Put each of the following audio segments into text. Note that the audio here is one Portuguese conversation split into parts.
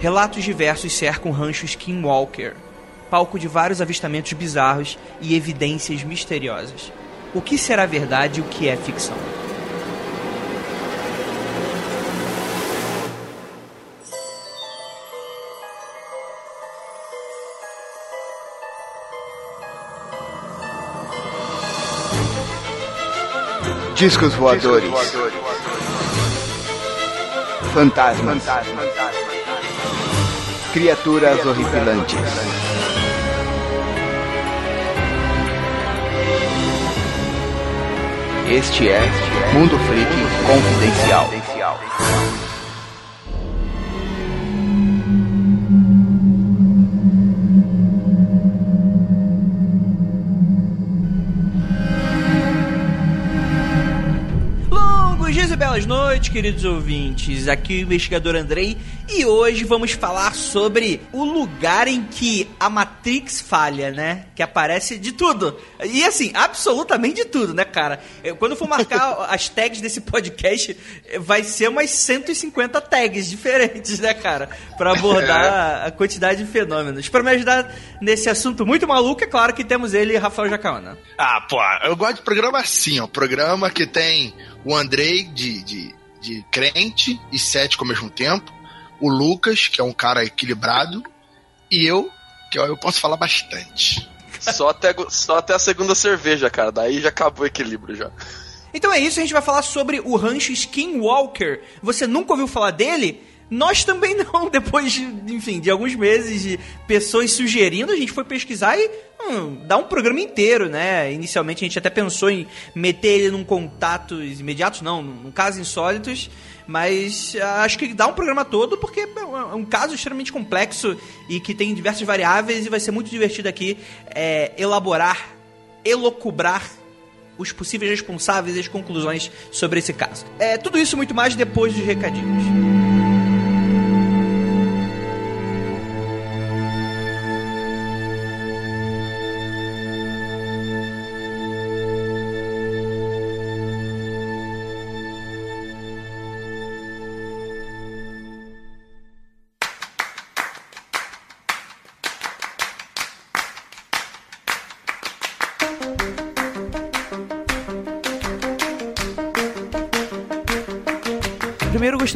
relatos diversos cercam o rancho Skinwalker, palco de vários avistamentos bizarros e evidências misteriosas. O que será verdade e o que é ficção? Discos voadores. Fantasmas. Criaturas horripilantes. Este é Mundo Freak Confidencial. Longos dias e belas noites, queridos ouvintes. Aqui o investigador Andrei e hoje vamos falar sobre o lugar em que a Matrix falha, né? Que aparece de tudo. E assim, absolutamente de tudo, né, cara? Eu, Quando eu for marcar as tags desse podcast, vai ser umas 150 tags diferentes, né, cara? Pra abordar a quantidade de fenômenos. Pra me ajudar nesse assunto muito maluco, é claro que temos ele, Rafael Jacaona. Ah, pô, eu gosto de programa assim, ó. Programa que tem o Andrei de, de, de crente e cético ao mesmo tempo, o Lucas, que é um cara equilibrado, e eu, que eu, eu posso falar bastante. Só até, só até a segunda cerveja, cara. Daí já acabou o equilíbrio já. Então é isso, a gente vai falar sobre o rancho Skinwalker. Você nunca ouviu falar dele? Nós também não, depois de, enfim, de alguns meses de pessoas sugerindo, a gente foi pesquisar e hum, dá um programa inteiro, né? Inicialmente a gente até pensou em meter ele num contatos imediatos, não, num casos insólitos, mas ah, acho que dá um programa todo porque é um- é um caso extremamente complexo e que tem diversas variáveis e vai ser muito divertido aqui é, elaborar, elocubrar os possíveis responsáveis e as conclusões sobre esse caso. É tudo isso muito mais depois dos recadinhos.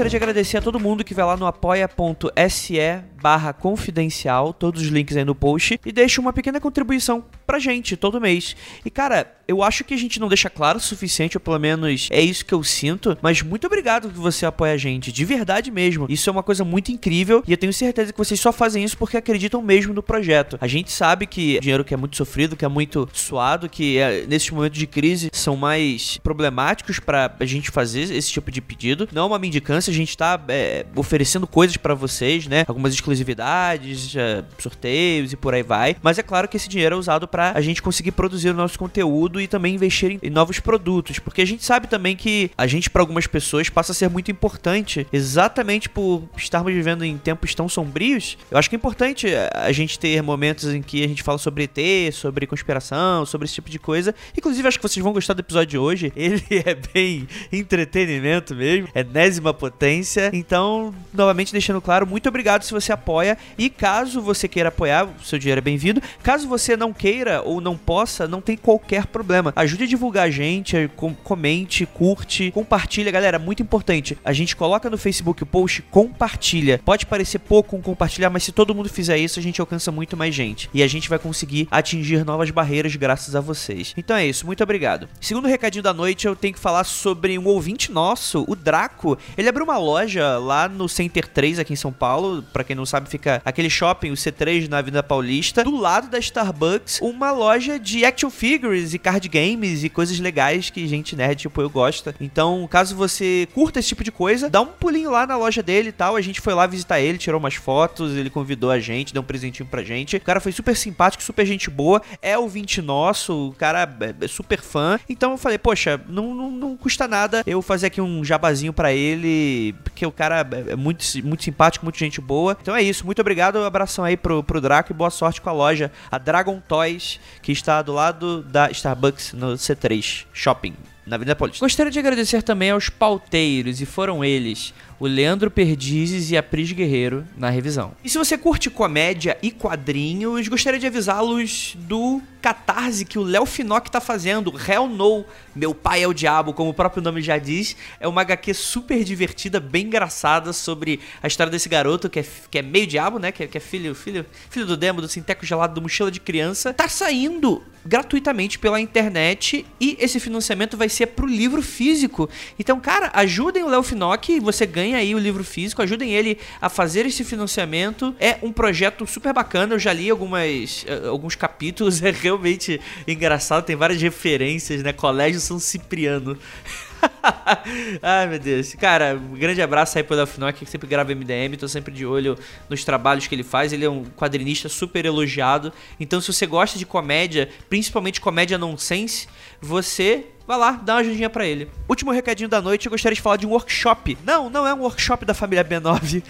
Gostaria de agradecer a todo mundo que vai lá no apoia.se barra confidencial, todos os links aí no post, e deixa uma pequena contribuição pra gente todo mês. E cara, eu acho que a gente não deixa claro o suficiente, ou pelo menos é isso que eu sinto, mas muito obrigado que você apoia a gente, de verdade mesmo. Isso é uma coisa muito incrível e eu tenho certeza que vocês só fazem isso porque acreditam mesmo no projeto. A gente sabe que dinheiro que é muito sofrido, que é muito suado, que é, nesses momentos de crise são mais problemáticos pra a gente fazer esse tipo de pedido. Não é uma mendicância, a gente tá é, oferecendo coisas pra vocês, né? Algumas exclusividades, é, sorteios e por aí vai. Mas é claro que esse dinheiro é usado pra a gente conseguir produzir o nosso conteúdo e também investir em, novos produtos, porque a gente sabe também que a gente pra algumas pessoas passa a ser muito importante, exatamente por estarmos vivendo em tempos tão sombrios. Eu acho que é importante é, a gente ter momentos em que a gente fala sobre ET, sobre conspiração, sobre esse tipo de coisa. Inclusive, acho que vocês vão gostar do episódio de hoje. Ele é bem entretenimento mesmo, é enésima potência. Então, novamente deixando claro, muito obrigado se você. E caso você queira apoiar, seu dinheiro é bem-vindo. Caso você não queira ou não possa, não tem qualquer problema. Ajude a divulgar a gente, com- comente, curte, compartilha, galera, muito importante. A gente coloca no Facebook o post, compartilha. Pode parecer pouco um compartilhar, mas se todo mundo fizer isso, a gente alcança muito mais gente. E a gente vai conseguir atingir novas barreiras graças a vocês. Então é isso, muito obrigado. Segundo recadinho da noite, eu tenho que falar sobre um ouvinte nosso, o Draco. Ele abriu uma loja lá no Center 3 aqui em São Paulo. Pra quem não sabe, fica aquele shopping, o C3 na Avenida Paulista, do lado da Starbucks, uma loja de action figures e card games e coisas legais que gente nerd tipo eu gosta. Então, caso você curta esse tipo de coisa, dá um pulinho lá na loja dele e tal. A gente foi lá visitar ele, tirou umas fotos, ele convidou a gente, deu um presentinho pra gente. O cara foi super simpático, super gente boa, é ouvinte nosso, o cara é é super fã. Então eu falei, poxa, não, não, não custa nada eu fazer aqui um jabazinho pra ele, porque o cara é muito, muito simpático, muito gente boa. Então é isso, muito obrigado, um abração aí pro, pro Draco e boa sorte com a loja, a Dragon Toys, que está do lado da Starbucks no C3 Shopping. na Avenida Paulista. Gostaria de agradecer também aos pauteiros, e foram eles o Leandro Perdizes e a Pris Guerreiro na revisão. E se você curte comédia e quadrinhos, gostaria de avisá-los do catarse que o Léo Finock tá fazendo, Hell No, Meu Pai é o Diabo, como o próprio nome já diz. É uma HQ super divertida, bem engraçada, sobre a história desse garoto que é, que é meio diabo, né? Que é, que é filho, filho, filho do demo, do sinteco gelado, do mochila de criança. Tá saindo gratuitamente pela internet e esse financiamento vai ser pro livro físico. Então, cara, ajudem o Léo Finock, você ganha aí o livro físico, ajudem ele a fazer esse financiamento. É um projeto super bacana, eu já li algumas, eh, alguns capítulos, é realmente engraçado, tem várias referências, né? Colégio São Cipriano. Ai, meu Deus. Cara, um grande abraço aí pro Léo Finock, que sempre grava MDM, tô sempre de olho nos trabalhos que ele faz. Ele é um quadrinista super elogiado. Então, se você gosta de comédia, principalmente comédia nonsense, você Vai lá, dá uma ajudinha pra ele. Último recadinho da noite, eu gostaria de falar de um workshop. Não, não é um workshop da família B9.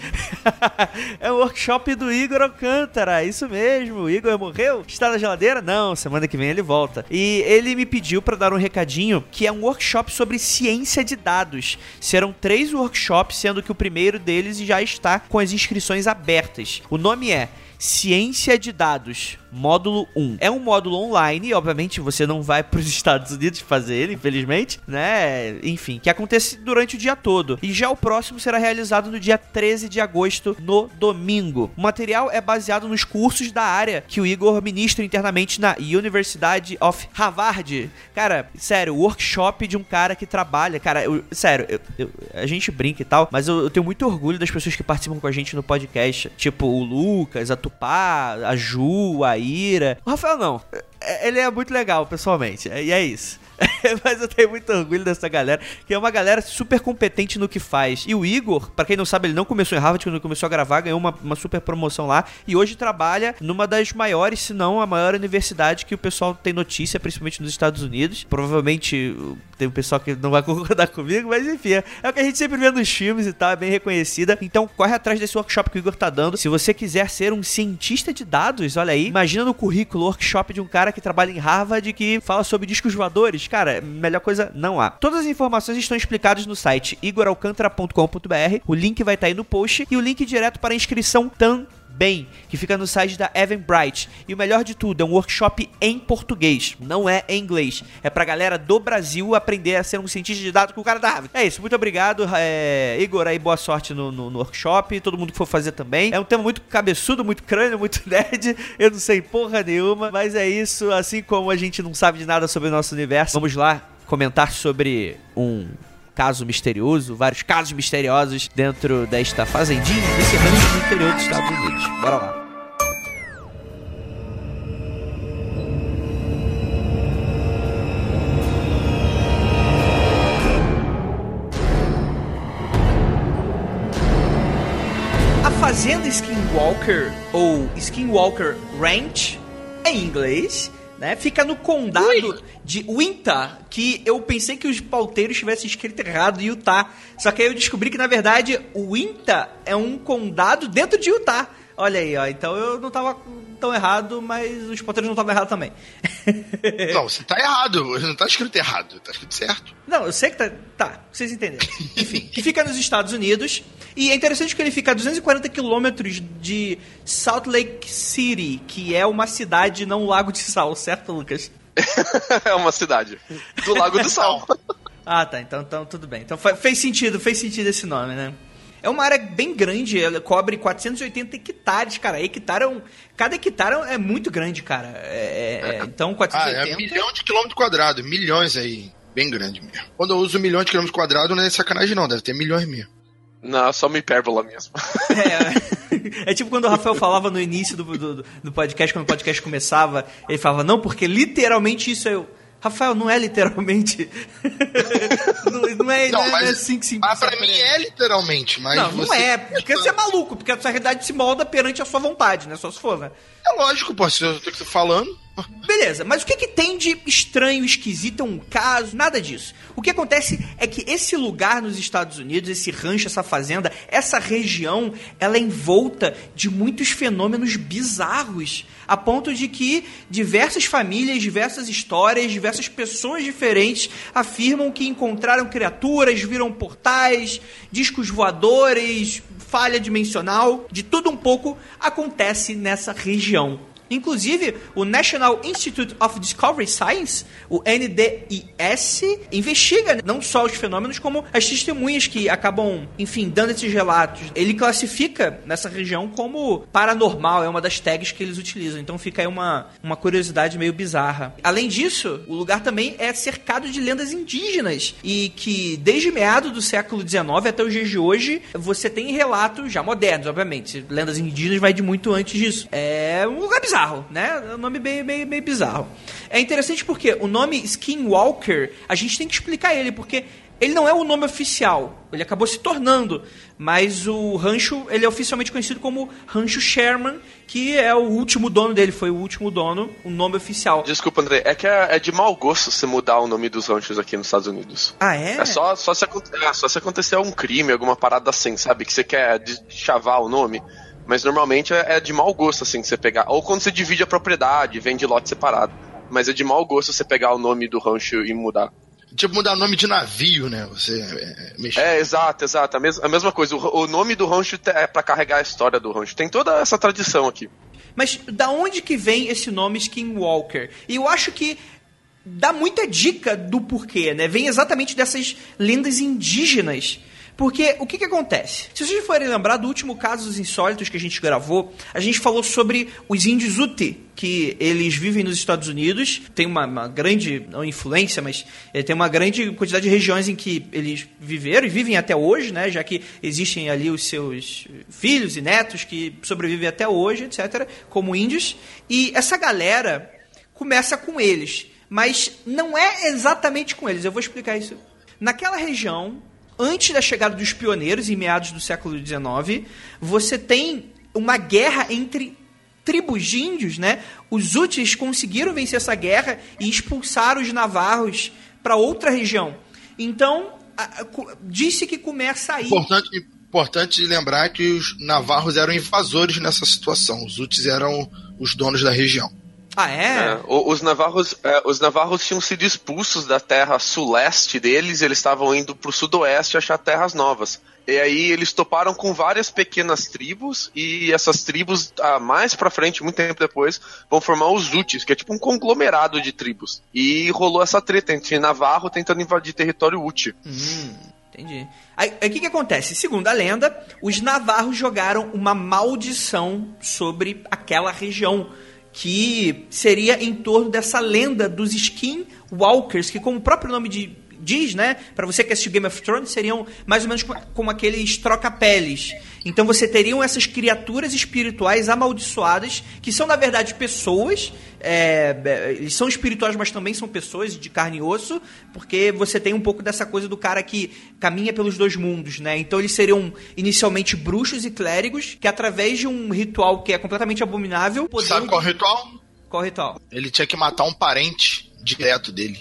é um workshop do Igor Alcântara, isso mesmo. O Igor morreu? Está na geladeira? Não, semana que vem ele volta. E ele me pediu para dar um recadinho que é um workshop sobre ciência de dados. Serão três workshops, sendo que o primeiro deles já está com as inscrições abertas. O nome é Ciência de Dados módulo 1. É um módulo online, obviamente você não vai para os Estados Unidos fazer ele, infelizmente, né? Enfim, que acontece durante o dia todo. E já o próximo será realizado no dia 13 de agosto, no domingo. O material é baseado nos cursos da área que o Igor ministra internamente na University of Harvard. Cara, sério, workshop de um cara que trabalha, cara, eu, sério, eu, eu, a gente brinca e tal, mas eu, tenho muito orgulho das pessoas que participam com a gente no podcast, tipo o Lucas, a Tupá, a Ju, a O Rafael não. É, ele é muito legal, pessoalmente. E é isso. Mas eu tenho muito orgulho dessa galera, que é uma galera super competente no que faz. E o Igor, para quem não sabe, ele não começou em Harvard, quando começou a gravar, ganhou uma, uma super promoção lá. E hoje trabalha numa das maiores, se não a maior universidade que o pessoal tem notícia, principalmente nos Estados Unidos. Provavelmente tem um pessoal que não vai concordar comigo, mas enfim, é, é o que a gente sempre vê nos filmes e tal, é bem reconhecida. Então corre atrás desse workshop que o Igor tá dando. Se você quiser ser um cientista de dados, olha aí, imagina no currículo workshop de um cara que trabalha em Harvard que fala sobre discos voadores cara, melhor coisa não há. Todas as informações estão explicadas no site igoralcantara.com.br. O link vai estar tá aí no post e o link direto para a inscrição também bem, que fica no site da Eventbrite. E o melhor de tudo, é um workshop em português, não é em inglês. É pra galera do Brasil aprender a ser um cientista de dados com o cara da Harvard. É isso, muito obrigado, é, Igor, aí boa sorte no, no, no, workshop, todo mundo que for fazer também. É um tema muito cabeçudo, muito crânio, muito nerd, eu não sei porra nenhuma, mas é isso, assim como a gente não sabe de nada sobre o nosso universo, vamos lá comentar sobre um caso misterioso, vários casos misteriosos dentro desta fazendinha desse rancho no interior dos Estados Unidos. Bora lá. A fazenda Skinwalker ou Skinwalker Ranch em inglês né? Fica no condado Ui. de Utah, que eu pensei que os pauteiros tivessem escrito errado Utah. Só que aí eu descobri que, na verdade, o Utah é um condado dentro de Utah. Olha aí, ó. Então eu não tava tão errado, mas os pauteiros não estavam errados também. não, você tá errado. Não tá escrito errado. Tá escrito certo. Não, eu sei que tá. Tá, vocês entenderam. Enfim, que fica nos Estados Unidos. E é interessante que ele fica a 240 quilômetros de Salt Lake City, que é uma cidade, não um lago de sal, certo, Lucas? é uma cidade. Do Lago do Sal. ah, tá. Então, então tudo bem. Então fez sentido, fez sentido esse nome, né? É uma área bem grande, ela cobre 480 hectares, cara. Hectare é um, cada hectare é muito grande, cara. É, é, é. então, 480... Ah, é um milhão de quilômetros quadrados, milhões aí. Bem grande mesmo. Quando eu uso milhões de quilômetros quadrados, não é sacanagem não, deve ter milhões mesmo. Não, só uma hipérbola mesmo. É, é tipo quando o Rafael falava no início do, do, do podcast, quando o podcast começava, ele falava, não, porque literalmente isso é... Eu Rafael, não é literalmente. não, não, é, não, não é assim que se Mas pra mim é literalmente, mas. Não, não é, porque você é maluco, porque a sua realidade se molda perante a sua vontade, né? Só se for, né? É lógico, pô, se eu tô falando. Beleza, mas o que, que tem de estranho, esquisito, é um caso, nada disso. O que acontece é que esse lugar nos Estados Unidos, esse rancho, essa fazenda, essa região, ela é envolta de muitos fenômenos bizarros, a ponto de que diversas famílias, diversas histórias, diversas pessoas diferentes afirmam que encontraram criaturas, viram portais, discos voadores, falha dimensional, de tudo um pouco acontece nessa região. Inclusive, o National Institute of Discovery Science, o NDIS, investiga não só os fenômenos, como as testemunhas que acabam, enfim, dando esses relatos. Ele classifica nessa região como paranormal, é uma das tags que eles utilizam. Então fica aí uma, uma curiosidade meio bizarra. Além disso, o lugar também é cercado de lendas indígenas e que desde meados do século XIX até os dias de hoje, você tem relatos já modernos, obviamente. Lendas indígenas vai de muito antes disso. É um lugar bizarro bizarro, né? É um nome bem, bem, bem bizarro. É interessante porque o nome Skinwalker, a gente tem que explicar ele, porque ele não é o nome oficial, ele acabou se tornando, mas o rancho, ele é oficialmente conhecido como Rancho Sherman, que é o último dono dele, foi o último dono, o nome oficial. Desculpa, André, é que é, é de mau gosto você mudar o nome dos ranchos aqui nos Estados Unidos. Ah, é? É só, só, se, é, só se acontecer um crime, alguma parada assim, sabe? Que você quer chavar o nome. Mas normalmente é, é de mau gosto, assim, você pegar. Ou quando você divide a propriedade, vende lote separado. Mas é de mau gosto você pegar o nome do rancho e mudar. Tipo, mudar o nome de navio, né? Você é, mexer. É, exato, exato. A, mes a mesma coisa. O, o nome do rancho é para carregar a história do rancho. Tem toda essa tradição aqui. Mas da onde que vem esse nome Skinwalker? E eu acho que dá muita dica do porquê, né? Vem exatamente dessas lendas indígenas porque o que, que acontece? Se vocês forem lembrar do último caso dos insólitos que a gente gravou, a gente falou sobre os índios Ute, que eles vivem nos Estados Unidos, tem uma, uma grande, não influência, mas é, tem uma grande quantidade de regiões em que eles viveram e vivem até hoje, né? Já que existem ali os seus filhos e netos que sobrevivem até hoje, etc., como índios. E essa galera começa com eles, mas não é exatamente com eles. Eu vou explicar isso. Naquela região, antes da chegada dos pioneiros, em meados do século XIX, você tem uma guerra entre tribos de índios, né? Os úteis conseguiram vencer essa guerra e expulsar os navarros para outra região. Então, disse que começa aí. Importante, importante lembrar que os navarros eram invasores nessa situação. Os úteis eram os donos da região. Ah, é? é os, navarros, é, os navarros tinham sido expulsos da terra suleste deles, eles estavam indo para o sudoeste achar terras novas. E aí eles toparam com várias pequenas tribos, e essas tribos, ah, mais pra frente, muito tempo depois, vão formar os Utis, que é tipo um conglomerado de tribos. E rolou essa treta entre Navarro tentando invadir território Uti. Hum. Entendi. Aí, o que, que acontece? Segundo a lenda, os navarros jogaram uma maldição sobre aquela região que seria em torno dessa lenda dos Skinwalkers, que como o próprio nome de, diz, né, para você que assistiu Game of Thrones, seriam mais ou menos como aqueles troca-peles. Então você teriam essas criaturas espirituais amaldiçoadas, que são na verdade pessoas, é, é, eles são espirituais, mas também são pessoas de carne e osso, porque você tem um pouco dessa coisa do cara que caminha pelos dois mundos, né? Então eles seriam inicialmente bruxos e clérigos, que através de um ritual que é completamente abominável... Sabe qual é ritual? Qual é ritual? Ele tinha que matar um parente direto dele.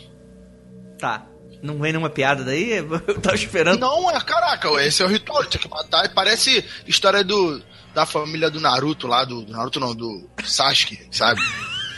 Tá. Não vem nenhuma piada daí? Eu tava esperando. Não, é caraca, esse é o ritual, tinha que matar. Parece história do, da família do Naruto lá, do, do Naruto não, do Sasuke, sabe?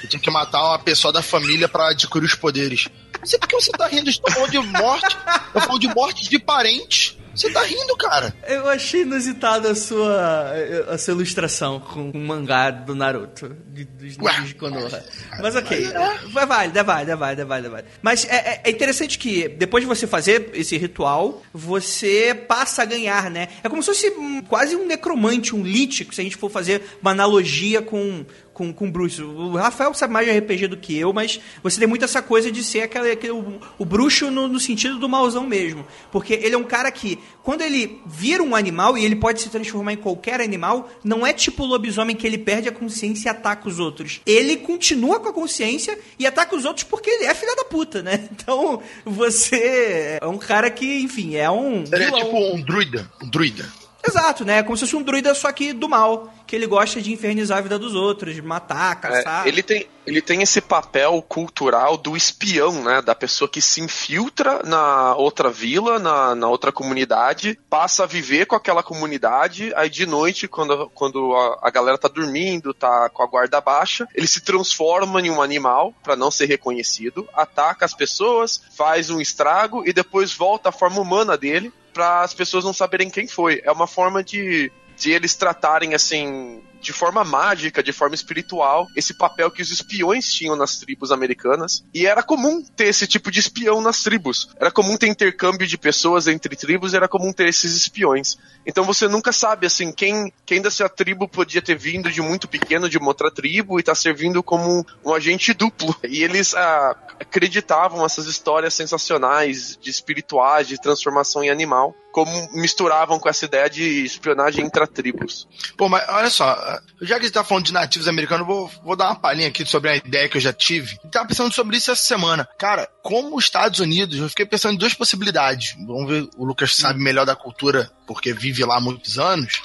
Eu tinha que matar uma pessoa da família para adquirir os poderes. Não sei por que você tá rindo, estou falando de morte. Eu falo de morte de parentes. Você tá rindo, cara. Eu achei inusitada a sua, a sua ilustração com o mangá do Naruto, de, dos de Konoha. Mas ok, vai válido, é válido, é válido, é válido, é válido. Mas é, é, é interessante que depois de você fazer esse ritual, você passa a ganhar, né? É como se fosse quase um necromante, um lich, se a gente for fazer uma analogia com, com, com bruxo. O Rafael sabe mais de RPG do que eu, mas você tem muito essa coisa de ser aquele, aquele o, o bruxo no, no, sentido do mauzão mesmo. Porque ele é um cara que, quando ele vira um animal, e ele pode se transformar em qualquer animal, não é tipo o lobisomem que ele perde a consciência e ataca os outros. Ele continua com a consciência e ataca os outros porque ele é filha da puta, né? Então, você é um cara que, enfim, é um. Ele é tipo um druida. Um druida. Exato, né? Como se fosse um druida só que do mal. Que ele gosta de infernizar a vida dos outros, de matar, caçar. É, ele, tem, ele tem esse papel cultural do espião, né? Da pessoa que se infiltra na outra vila, na, na outra comunidade, passa a viver com aquela comunidade, aí de noite, quando, quando a, a galera tá dormindo, tá com a guarda baixa, ele se transforma em um animal para não ser reconhecido, ataca as pessoas, faz um estrago e depois volta à forma humana dele para as pessoas não saberem quem foi. É uma forma de, de eles tratarem assim de forma mágica, de forma espiritual, esse papel que os espiões tinham nas tribos americanas. E era comum ter esse tipo de espião nas tribos. Era comum ter intercâmbio de pessoas entre tribos, era comum ter esses espiões. Então você nunca sabe, assim, quem, quem da sua tribo podia ter vindo de muito pequeno de uma outra tribo e tá servindo como um agente duplo. E eles ah, acreditavam essas histórias sensacionais de espirituais, de transformação em animal como misturavam com essa ideia de espionagem intra-tribos. Pô, mas olha só, já que a gente tá falando de nativos americanos, vou, vou dar uma palhinha aqui sobre a ideia que eu já tive. Eu tava pensando sobre isso essa semana. Cara, como os Estados Unidos, eu fiquei pensando em duas possibilidades. Vamos ver, o Lucas sabe melhor da cultura, porque vive lá há muitos anos,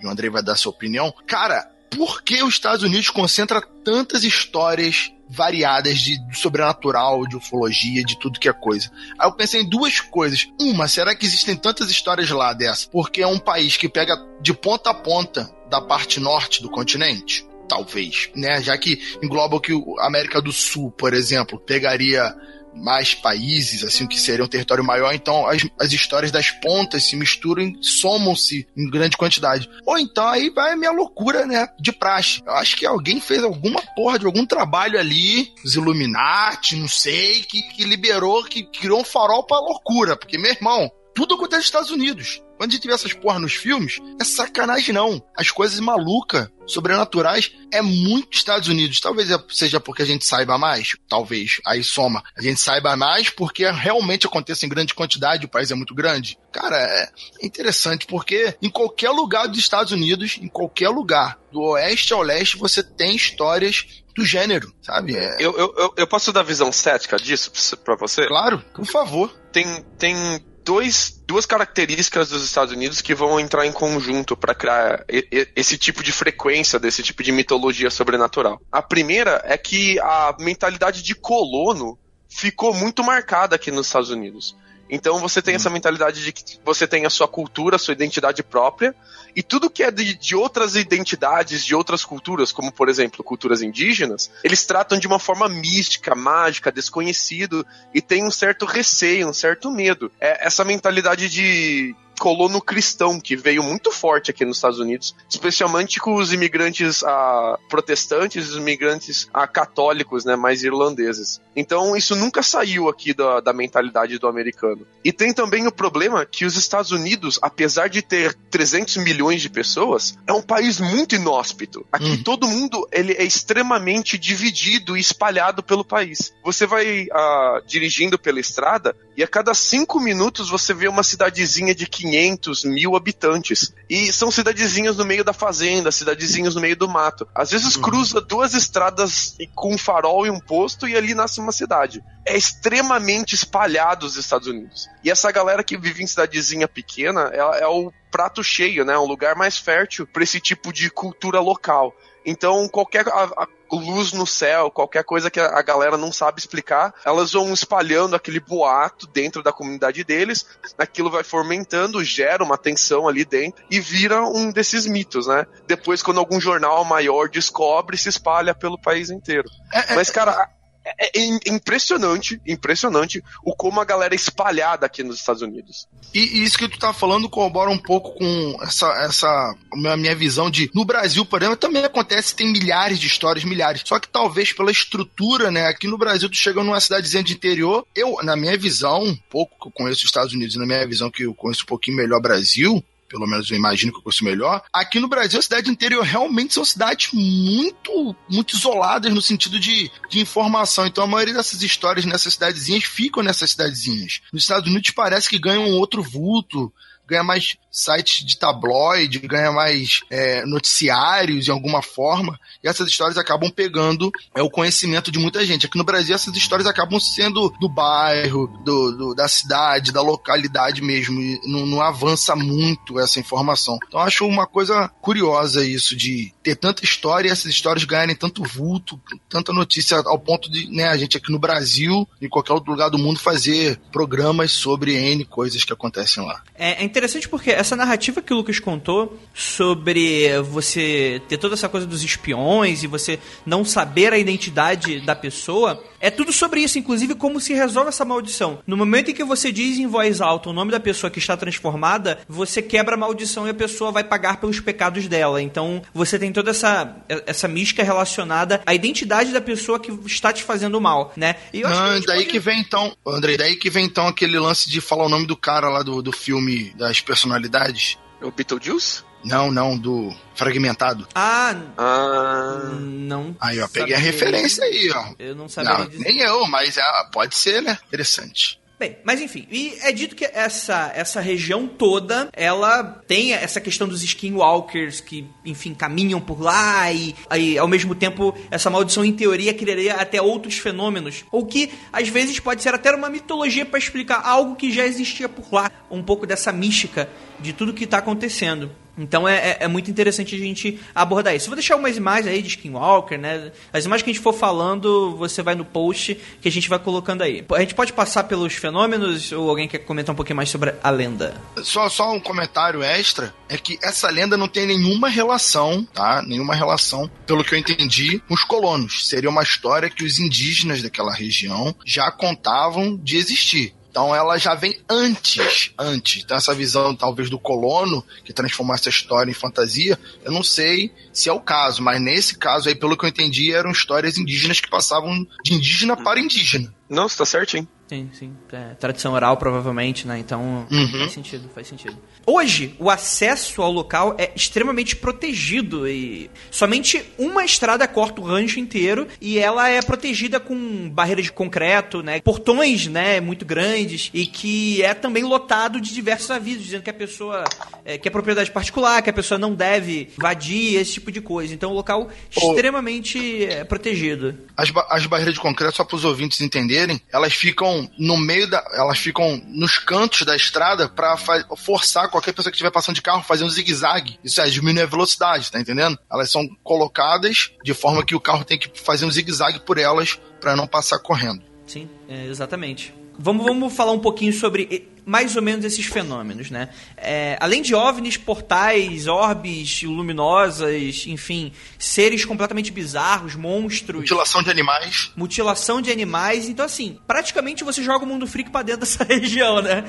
e o Andrei vai dar sua opinião. Cara, por que os Estados Unidos concentra tantas histórias variadas de, sobrenatural, de ufologia, de tudo que é coisa. Aí eu pensei em duas coisas. Uma, será que existem tantas histórias lá dessa? Porque é um país que pega de ponta a ponta da parte norte do continente? Talvez, né? Já que engloba que a América do Sul, por exemplo, pegaria mais países, assim, que seria um território maior, então as, as histórias das pontas se misturam, somam-se em grande quantidade. Ou então aí vai a minha loucura, né, de praxe. Eu acho que alguém fez alguma porra de algum trabalho ali, os Illuminati, não sei, que, que liberou, que criou um farol pra loucura, porque, meu irmão, tudo acontece nos Estados Unidos. Quando a gente vê essas porra nos filmes, é sacanagem não. As coisas malucas, sobrenaturais, é muito Estados Unidos. Talvez é, seja porque a gente saiba mais, talvez. Aí soma. A gente saiba mais porque realmente acontece em grande quantidade, o país é muito grande. Cara, é interessante porque em qualquer lugar dos Estados Unidos, em qualquer lugar, do oeste ao leste, você tem histórias do gênero, sabe? É... Eu, eu, eu posso dar visão cética disso pra você? Claro, por favor. Tem, tem dois, duas características dos Estados Unidos que vão entrar em conjunto para criar esse tipo de frequência desse tipo de mitologia sobrenatural. A primeira é que a mentalidade de colono ficou muito marcada aqui nos Estados Unidos. Então você tem hum. essa mentalidade de que você tem a sua cultura, a sua identidade própria, e tudo que é de, de, outras identidades, de outras culturas, como por exemplo culturas indígenas, eles tratam de uma forma mística, mágica, desconhecido, e tem um certo receio, um certo medo. É essa mentalidade de colono cristão que veio muito forte aqui nos Estados Unidos, especialmente com os imigrantes ah, protestantes, os imigrantes ah, católicos, né, mais irlandeses. Então isso nunca saiu aqui da, da mentalidade do americano. E tem também o problema que os Estados Unidos, apesar de ter 300 milhões de pessoas, é um país muito inóspito. Aqui hum. todo mundo ele é extremamente dividido e espalhado pelo país. Você vai ah, dirigindo pela estrada e a cada cinco minutos você vê uma cidadezinha de 500 500 mil habitantes. E são cidadezinhas no meio da fazenda, cidadezinhas no meio do mato. Às vezes uhum. cruza duas estradas com um farol e um posto e ali nasce uma cidade. É extremamente espalhado os Estados Unidos. E essa galera que vive em cidadezinha pequena é, é o prato cheio, né? Um lugar mais fértil para esse tipo de cultura local. Então, qualquer a, a luz no céu, qualquer coisa que a, galera não sabe explicar, elas vão espalhando aquele boato dentro da comunidade deles, aquilo vai fomentando, gera uma tensão ali dentro e vira um desses mitos, né? Depois, quando algum jornal maior descobre, se espalha pelo país inteiro. É, é Mas, cara, é, é impressionante, impressionante o como a galera é espalhada aqui nos Estados Unidos. E, e isso que tu tá falando corrobora um pouco com essa, essa a minha visão de no Brasil, por exemplo, também acontece, tem milhares de histórias, milhares. Só que talvez pela estrutura, né? Aqui no Brasil, tu chega numa cidadezinha de interior, eu, na minha visão, um pouco que eu conheço os Estados Unidos, na minha visão que eu conheço um pouquinho melhor o Brasil, pelo menos eu imagino que eu melhor. Aqui no Brasil, a cidade interior realmente são cidades muito, muito isoladas no sentido de, de informação. Então a maioria dessas histórias nessas cidadezinhas ficam nessas cidadezinhas. Nos Estados Unidos parece que ganham um outro vulto, ganha mais sites de tabloide, ganha mais é, noticiários de alguma forma, e essas histórias acabam pegando é, o conhecimento de muita gente. Aqui no Brasil, essas histórias acabam sendo do bairro, do, do da cidade, da localidade mesmo, e não, não avança muito essa informação. Então, acho uma coisa curiosa isso de ter tanta história e essas histórias ganharem tanto vulto, tanta notícia, ao ponto de né, a gente aqui no Brasil, em qualquer outro lugar do mundo, fazer programas sobre N coisas que acontecem lá. É, é interessante porque essa narrativa que o Lucas contou sobre você ter toda essa coisa dos espiões e você não saber a identidade da pessoa, é tudo sobre isso, inclusive como se resolve essa maldição. No momento em que você diz em voz alta o nome da pessoa que está transformada, você quebra a maldição e a pessoa vai pagar pelos pecados dela. Então você tem toda essa, essa mística relacionada à identidade da pessoa que está te fazendo mal, né? E Não, que daí pode... que vem então, André, daí que vem então aquele lance de falar o nome do cara lá do, do filme das personalidades. O Beetlejuice? Não, não, do fragmentado. Ah, ah. não. Aí, ó, peguei a referência aí, ó. Eu não sabia não, dizer. Nem eu, mas é, pode ser, né? Interessante. Bem, mas enfim, e é dito que essa, essa região toda, ela tem essa questão dos skinwalkers que, enfim, caminham por lá e aí, ao mesmo tempo, essa maldição em teoria criaria até outros fenômenos, ou que às vezes pode ser até uma mitologia para explicar algo que já existia por lá, um pouco dessa mística de tudo que está acontecendo. Então é, é, é, muito interessante a gente abordar isso. vou deixar umas imagens aí de Skinwalker, né? As imagens que a gente for falando, você vai no post que a gente vai colocando aí. A gente pode passar pelos fenômenos ou alguém quer comentar um pouquinho mais sobre a lenda? Só, só um comentário extra é que essa lenda não tem nenhuma relação, tá? Nenhuma relação, pelo que eu entendi, com os colonos. Seria uma história que os indígenas daquela região já contavam de existir. Então ela já vem antes, antes. Então essa visão talvez do colono que transformou essa história em fantasia, eu não sei se é o caso, mas nesse caso aí, pelo que eu entendi, eram histórias indígenas que passavam de indígena para indígena. Não, está certinho. Sim, sim. É, tradição oral, provavelmente, né? Então uhum. faz sentido, faz sentido. Hoje, o acesso ao local é extremamente protegido e somente uma estrada corta o rancho inteiro e ela é protegida com barreiras de concreto, né? Portões, né? Muito grandes e que é também lotado de diversos avisos dizendo que a pessoa é, que é propriedade particular, que a pessoa não deve invadir esse tipo de coisa. Então, o local extremamente é, protegido. As, ba as barreiras de concreto, só para os ouvintes entenderem, elas ficam no meio da. Elas ficam nos cantos da estrada para forçar qualquer pessoa que estiver passando de carro fazer um zigue-zague. Isso é, diminuir a velocidade, tá entendendo? Elas são colocadas de forma que o carro tem que fazer um zigue-zague por elas para não passar correndo. Sim, é, exatamente. Vamos, vamos falar um pouquinho sobre mais ou menos esses fenômenos, né? É, além de OVNIs, portais, orbes luminosas, enfim, seres completamente bizarros, monstros. Mutilação de animais. Mutilação de animais. Então, assim, praticamente você joga o mundo freak pra dentro dessa região, né?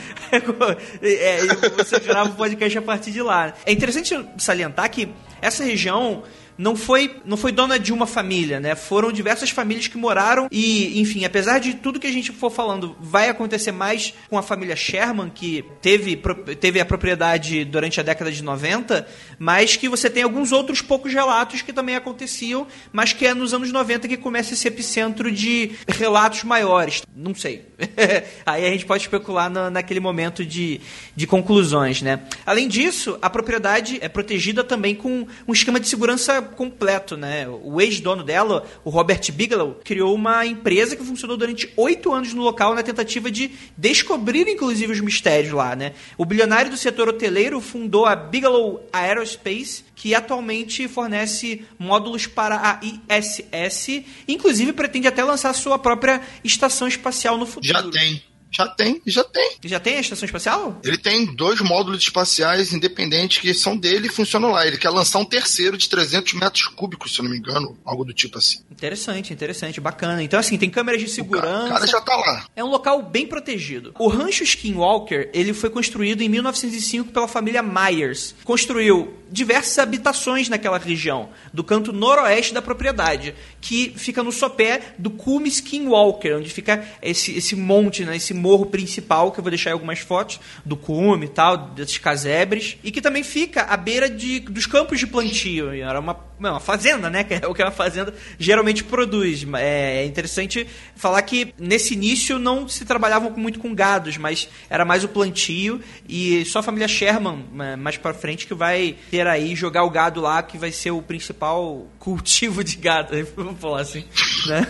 É, você grava o podcast a partir de lá. É interessante salientar que essa região não foi, não foi dona de uma família, né? Foram diversas famílias que moraram e, enfim, apesar de tudo que a gente for falando, vai acontecer mais com a família Sherman, que teve, teve a propriedade durante a década de 90, mas que você tem alguns outros poucos relatos que também aconteciam, mas que é nos anos 90 que começa esse epicentro de relatos maiores. Não sei. Aí a gente pode especular na, naquele momento de, de conclusões, né? Além disso, a propriedade é protegida também com um esquema de segurança completo, né? O ex-dono dela, o Robert Bigelow, criou uma empresa que funcionou durante oito anos no local na tentativa de descobrir, inclusive, os mistérios lá, né? O bilionário do setor hoteleiro fundou a Bigelow Aerospace, que atualmente fornece módulos para a ISS, inclusive pretende até lançar sua própria estação espacial no futuro. Já tem. Já tem, já tem. Já tem a estação espacial? Ele tem dois módulos espaciais independentes que são dele e funcionam lá. Ele quer lançar um terceiro de 300 metros cúbicos, se eu não me engano, algo do tipo assim. Interessante, interessante, bacana. Então, assim, tem câmeras de segurança. O cara já tá lá. É um local bem protegido. O rancho Skinwalker, ele foi construído em 1905 pela família Myers. Construiu diversas habitações naquela região, do canto noroeste da propriedade, que fica no sopé do cume Skinwalker, onde fica esse, esse monte, né, esse morro principal, que eu vou deixar algumas fotos do cume e tal, desses casebres, e que também fica à beira de, dos campos de plantio. Era uma, uma fazenda, né? Que é o que uma fazenda geralmente produz. É interessante falar que nesse início não se trabalhavam muito com gados, mas era mais o plantio e só a família Sherman né, mais para frente que vai ter aí jogar o gado lá, que vai ser o principal cultivo de gado, vamos falar assim, né?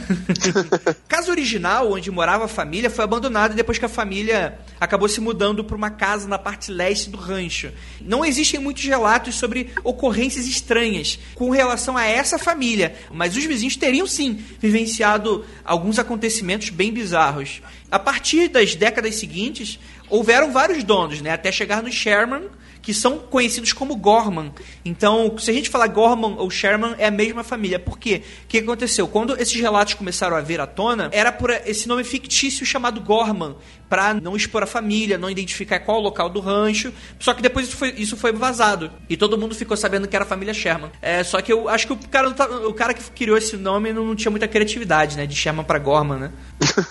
casa original onde morava a família foi abandonada depois que a família acabou se mudando para uma casa na parte leste do rancho. Não existem muitos relatos sobre ocorrências estranhas com relação a essa família, mas os vizinhos teriam sim vivenciado alguns acontecimentos bem bizarros. A partir das décadas seguintes, houveram vários donos, né, até chegar no Sherman, que são conhecidos como Gorman. Então, se a gente falar Gorman ou Sherman, é a mesma família. Por quê? O que aconteceu? Quando esses relatos começaram a vir à tona, era por esse nome fictício chamado Gorman, ano para não expor a família, não identificar qual o local do rancho. Só que depois isso foi, isso foi vazado. E todo mundo ficou sabendo que era a família Sherman. É, só que eu acho que o cara, tá, o cara que criou esse nome não, não tinha muita criatividade, né? De Sherman para Gorman, né?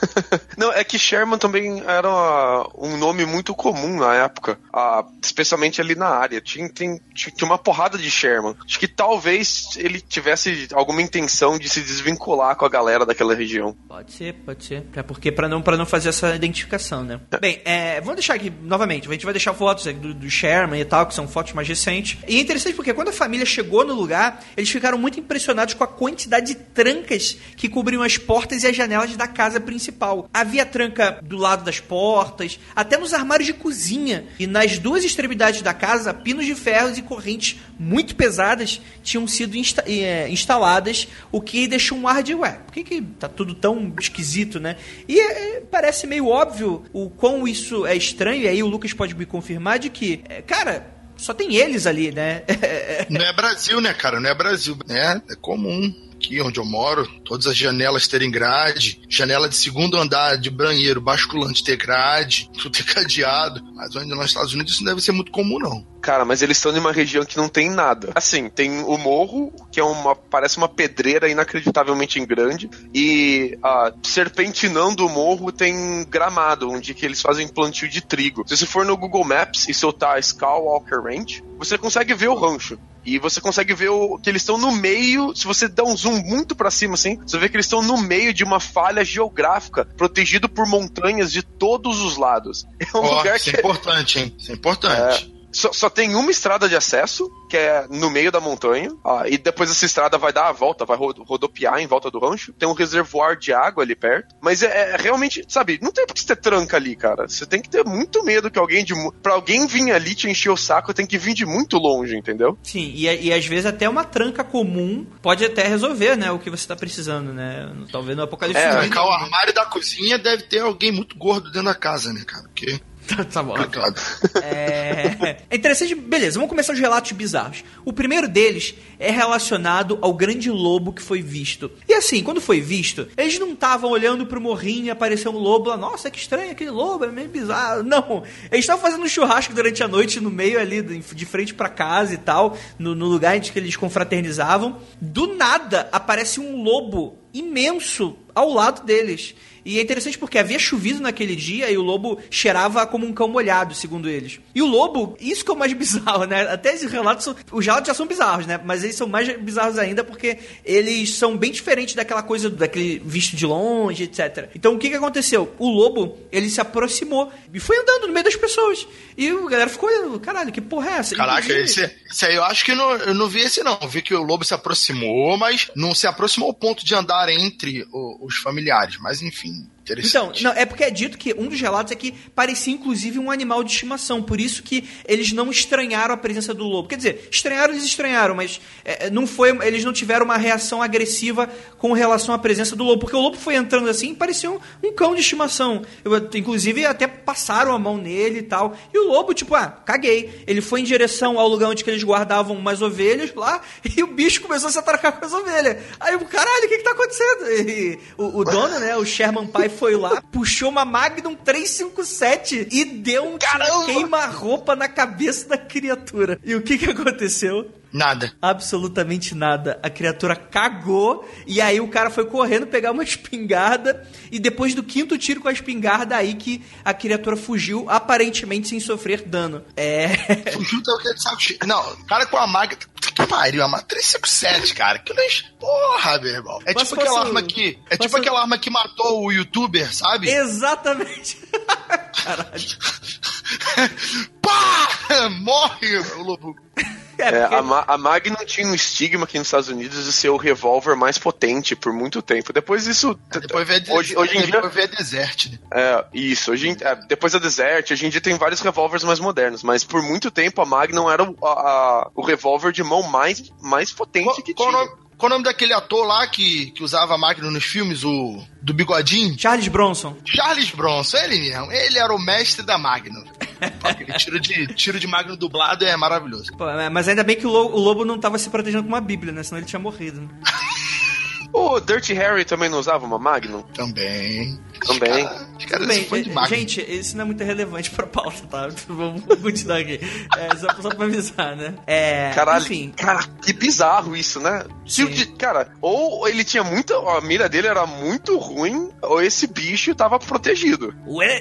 não, é que Sherman também era um nome muito comum na época. Ah, especialmente ali na área. Tinha, tem, tinha uma porrada de Sherman. Acho que talvez ele tivesse alguma intenção de se desvincular com a galera daquela região. Pode ser, pode ser. É porque para não, pra não fazer essa identificação né? É. Bem, é, vamos deixar aqui novamente. A gente vai deixar fotos do, do Sherman e tal, que são fotos mais recentes. E é interessante porque quando a família chegou no lugar, eles ficaram muito impressionados com a quantidade de trancas que cobriam as portas e as janelas da casa principal. Havia tranca do lado das portas, até nos armários de cozinha. E nas duas extremidades da casa, pinos de ferros e correntes muito pesadas tinham sido insta é, instaladas, o que deixou um ar de, ué, por que, que tá tudo tão esquisito, né? E é, parece meio óbvio o quão isso é estranho, e aí o Lucas pode me confirmar de que, é, cara, só tem eles ali, né? Não é Brasil, né, cara? Não é Brasil, né? É comum aqui onde eu moro, todas as janelas terem grade, janela de segundo andar de banheiro basculante ter grade, tudo ter cadeado. Mas ainda nos Estados Unidos isso não deve ser muito comum, não. Cara, mas eles estão em uma região que não tem nada. Assim, tem o morro, que é uma. parece uma pedreira inacreditavelmente grande. E ah, serpentinando o morro tem gramado, onde que eles fazem plantio de trigo. Se você for no Google Maps e soltar Skywalker Ranch, você consegue ver o rancho. E você consegue ver o, que eles estão no meio. Se você der um zoom muito para cima, assim, você vê que eles estão no meio de uma falha geográfica, protegido por montanhas de todos os lados. É um oh, lugar isso é que é importante, hein? Isso é importante. É, só, só, tem uma estrada de acesso, que é no meio da montanha, ah, e depois essa estrada vai dar a volta, vai rodopiar em volta do rancho. Tem um reservoir de água ali perto. Mas é, é realmente, sabe, não tem por que você ter tranca ali, cara. Você tem que ter muito medo que alguém de. Pra alguém vir ali te encher o saco, tem que vir de muito longe, entendeu? Sim, e, e às vezes até uma tranca comum pode até resolver, né, o que você tá precisando, né? Talvez no apocalipse. É, trancar o armário da cozinha deve ter alguém muito gordo dentro da casa, né, cara? Porque. Tá, tá bom. É... é interessante. Beleza, vamos começar os relatos bizarros. O primeiro deles é relacionado ao grande lobo que foi visto. E assim, quando foi visto, eles não estavam olhando pro morrinho e apareceu um lobo lá. Nossa, que estranho aquele lobo, é meio bizarro. Não. Eles estavam fazendo um churrasco durante a noite no meio ali, de frente para casa e tal, no, no lugar em que eles confraternizavam. Do nada aparece um lobo imenso ao lado deles. E é interessante porque havia chovido naquele dia e o lobo cheirava como um cão molhado, segundo eles. E o lobo, isso que é o mais bizarro, né? Até esses relatos, são, os relatos já são bizarros, né? Mas eles são mais bizarros ainda porque eles são bem diferentes daquela coisa, daquele visto de longe, etc. Então o que que aconteceu? O lobo, ele se aproximou e foi andando no meio das pessoas. E a galera ficou olhando, caralho, que porra é essa? Caraca, esse, esse aí eu acho que não, eu não vi esse não. Eu vi que o lobo se aproximou, mas não se aproximou ao ponto de andar entre os familiares. Mas enfim, making então, não, é porque é dito que um dos relatos é que parecia inclusive um animal de estimação, por isso que eles não estranharam a presença do lobo. Quer dizer, estranharam, eles estranharam, mas é, não foi, eles não tiveram uma reação agressiva com relação à presença do lobo, porque o lobo foi entrando assim e parecia um, um cão de estimação. Eu, inclusive, até passaram a mão nele e tal. E o lobo, tipo, ah, caguei. Ele foi em direção ao lugar onde eles guardavam umas ovelhas lá, e o bicho começou a se atracar com as ovelhas. Aí o caralho, o que, que tá acontecendo? E, o, o dono, né, o Sherman Pai foi lá, puxou uma Magnum 357 e deu um queima-roupa na cabeça da criatura. E o que que aconteceu? Nada. Absolutamente nada. A criatura cagou e aí o cara foi correndo pegar uma espingarda e depois do quinto tiro com a espingarda aí que a criatura fugiu aparentemente sem sofrer dano. É. Fugiu que de saco cheio. Não, o cara com a maga. Que pariu, a 357, cara. Que é. Porra, meu irmão. É Mas tipo aquela posso- arma que. É posso- tipo aquela arma que matou o youtuber, sabe? Exatamente. Caralho. Pá! Morre o lobo. É, porque- a, Ma- a Magnum tinha um estigma aqui nos Estados Unidos de ser o revólver mais potente por muito tempo. Depois isso. Depois vê a hoje, hoje em dia. vê a Desert, né? É, isso. Hoje, em- é, depois da Desert, hoje em dia tem vários revólveres mais modernos. Mas por muito tempo a Magnum era o, a- a- o revólver de mão mais, mais potente Qual, que tinha. Qual o nome daquele ator lá que, que usava a máquina nos filmes, o do bigodinho? Charles Bronson. Charles Bronson, ele mesmo. Ele era o mestre da Magnum. Aquele tiro de, tiro de Magnum dublado é maravilhoso. Pô, mas ainda bem que o lobo, o lobo não tava se protegendo com uma bíblia, né? Senão ele tinha morrido. Né? O Dirty Harry também não usava uma Magnum? Também. Também. Os caras- bem, de Magnum. gente, isso não é muito relevante pra pauta, tá? Vamos continuar aqui. É, só, só pra avisar, né? É, Caralho, enfim. cara, que bizarro isso, né? De- cara, ou ele tinha muita. A mira dele era muito ruim, ou esse bicho tava protegido.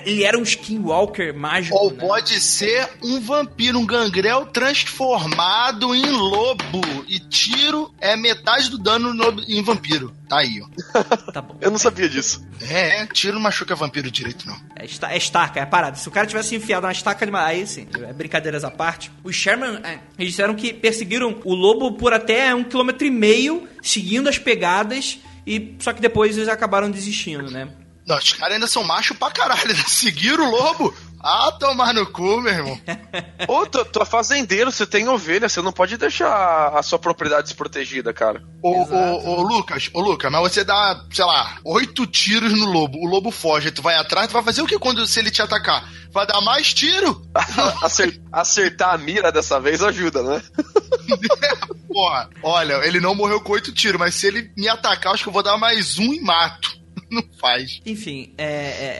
Ele era um skinwalker mágico, Ou né? pode ser um vampiro, um gangrel transformado em lobo. E tiro é metade do dano no- em vampiro. Tá aí, ó. Tá bom. Eu não sabia disso. É, tiro não machuca vampiro direito, não. É, esta- é estaca, é parada. Se o cara tivesse enfiado uma estaca de. Aí sim, é brincadeiras à parte. Os Sherman, é, eles disseram que perseguiram o lobo por até um quilômetro e meio, seguindo as pegadas, e só que depois eles acabaram desistindo, né? Não, os caras ainda são macho pra caralho. né? Seguiram o lobo. Ah, tomar no cu, meu irmão. Ô, tu, tu é fazendeiro, você tem ovelha, você não pode deixar a sua propriedade desprotegida, cara. Ô, ô, ô, Lucas, ô, Lucas, mas você dá, sei lá, oito tiros no lobo. O lobo foge, tu vai atrás, tu vai fazer o que quando se ele te atacar? Vai dar mais tiro? Acer- acertar a mira dessa vez ajuda, né? Porra, olha, ele não morreu com oito tiros, mas se ele me atacar, acho que eu vou dar mais um e mato. Não faz. Enfim, é,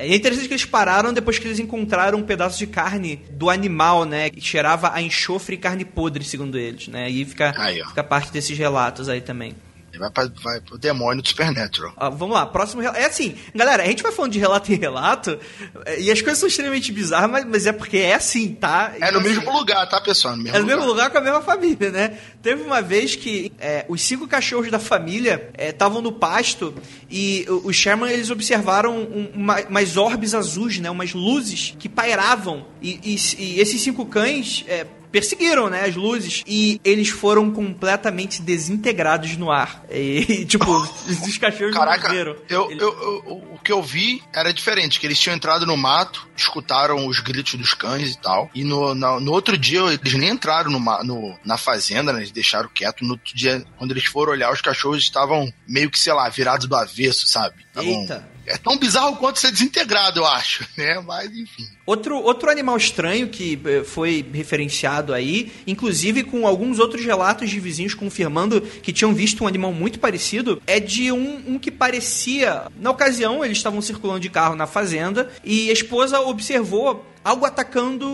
é- é interessante que eles pararam depois que eles encontraram um pedaço de carne do animal, né? Que cheirava a enxofre e carne podre, segundo eles, né? E fica, Aí, fica parte desses relatos aí também. Ele vai, pra, vai pro demônio do Supernatural. Ó, vamos lá, próximo relato. É assim, galera, a gente vai falando de relato em relato, é, e as coisas são extremamente bizarras, mas, mas é porque é assim, tá? É no Então, mesmo lugar, tá, pessoal? No mesmo É no lugar. mesmo lugar com a mesma família, né? Teve uma vez que é, os cinco cachorros da família estavam no pasto e os Sherman eles observaram um- uma- umas orbes azuis, né? Umas luzes que pairavam. E, e- e esses cinco cães é, perseguiram, né? As luzes. E eles foram completamente desintegrados no ar. E, tipo, os cachorros não Caraca, morreram. eu, Eles- eu, eu- o que eu vi era diferente, que eles tinham entrado no mato, escutaram os gritos dos cães e tal, e no, na- no outro dia eles nem entraram no, no- na fazenda, né, eles deixaram quieto, no outro dia, quando eles foram olhar, os cachorros estavam meio que, sei lá, virados do avesso, sabe? Tavam- Eita. É tão bizarro quanto ser desintegrado, eu acho, né, mas enfim. Outro, outro animal estranho que eh, foi referenciado aí, inclusive com alguns outros relatos de vizinhos confirmando que tinham visto um animal muito parecido, é de um, um que parecia. Na ocasião, eles estavam circulando de carro na fazenda e a esposa observou algo atacando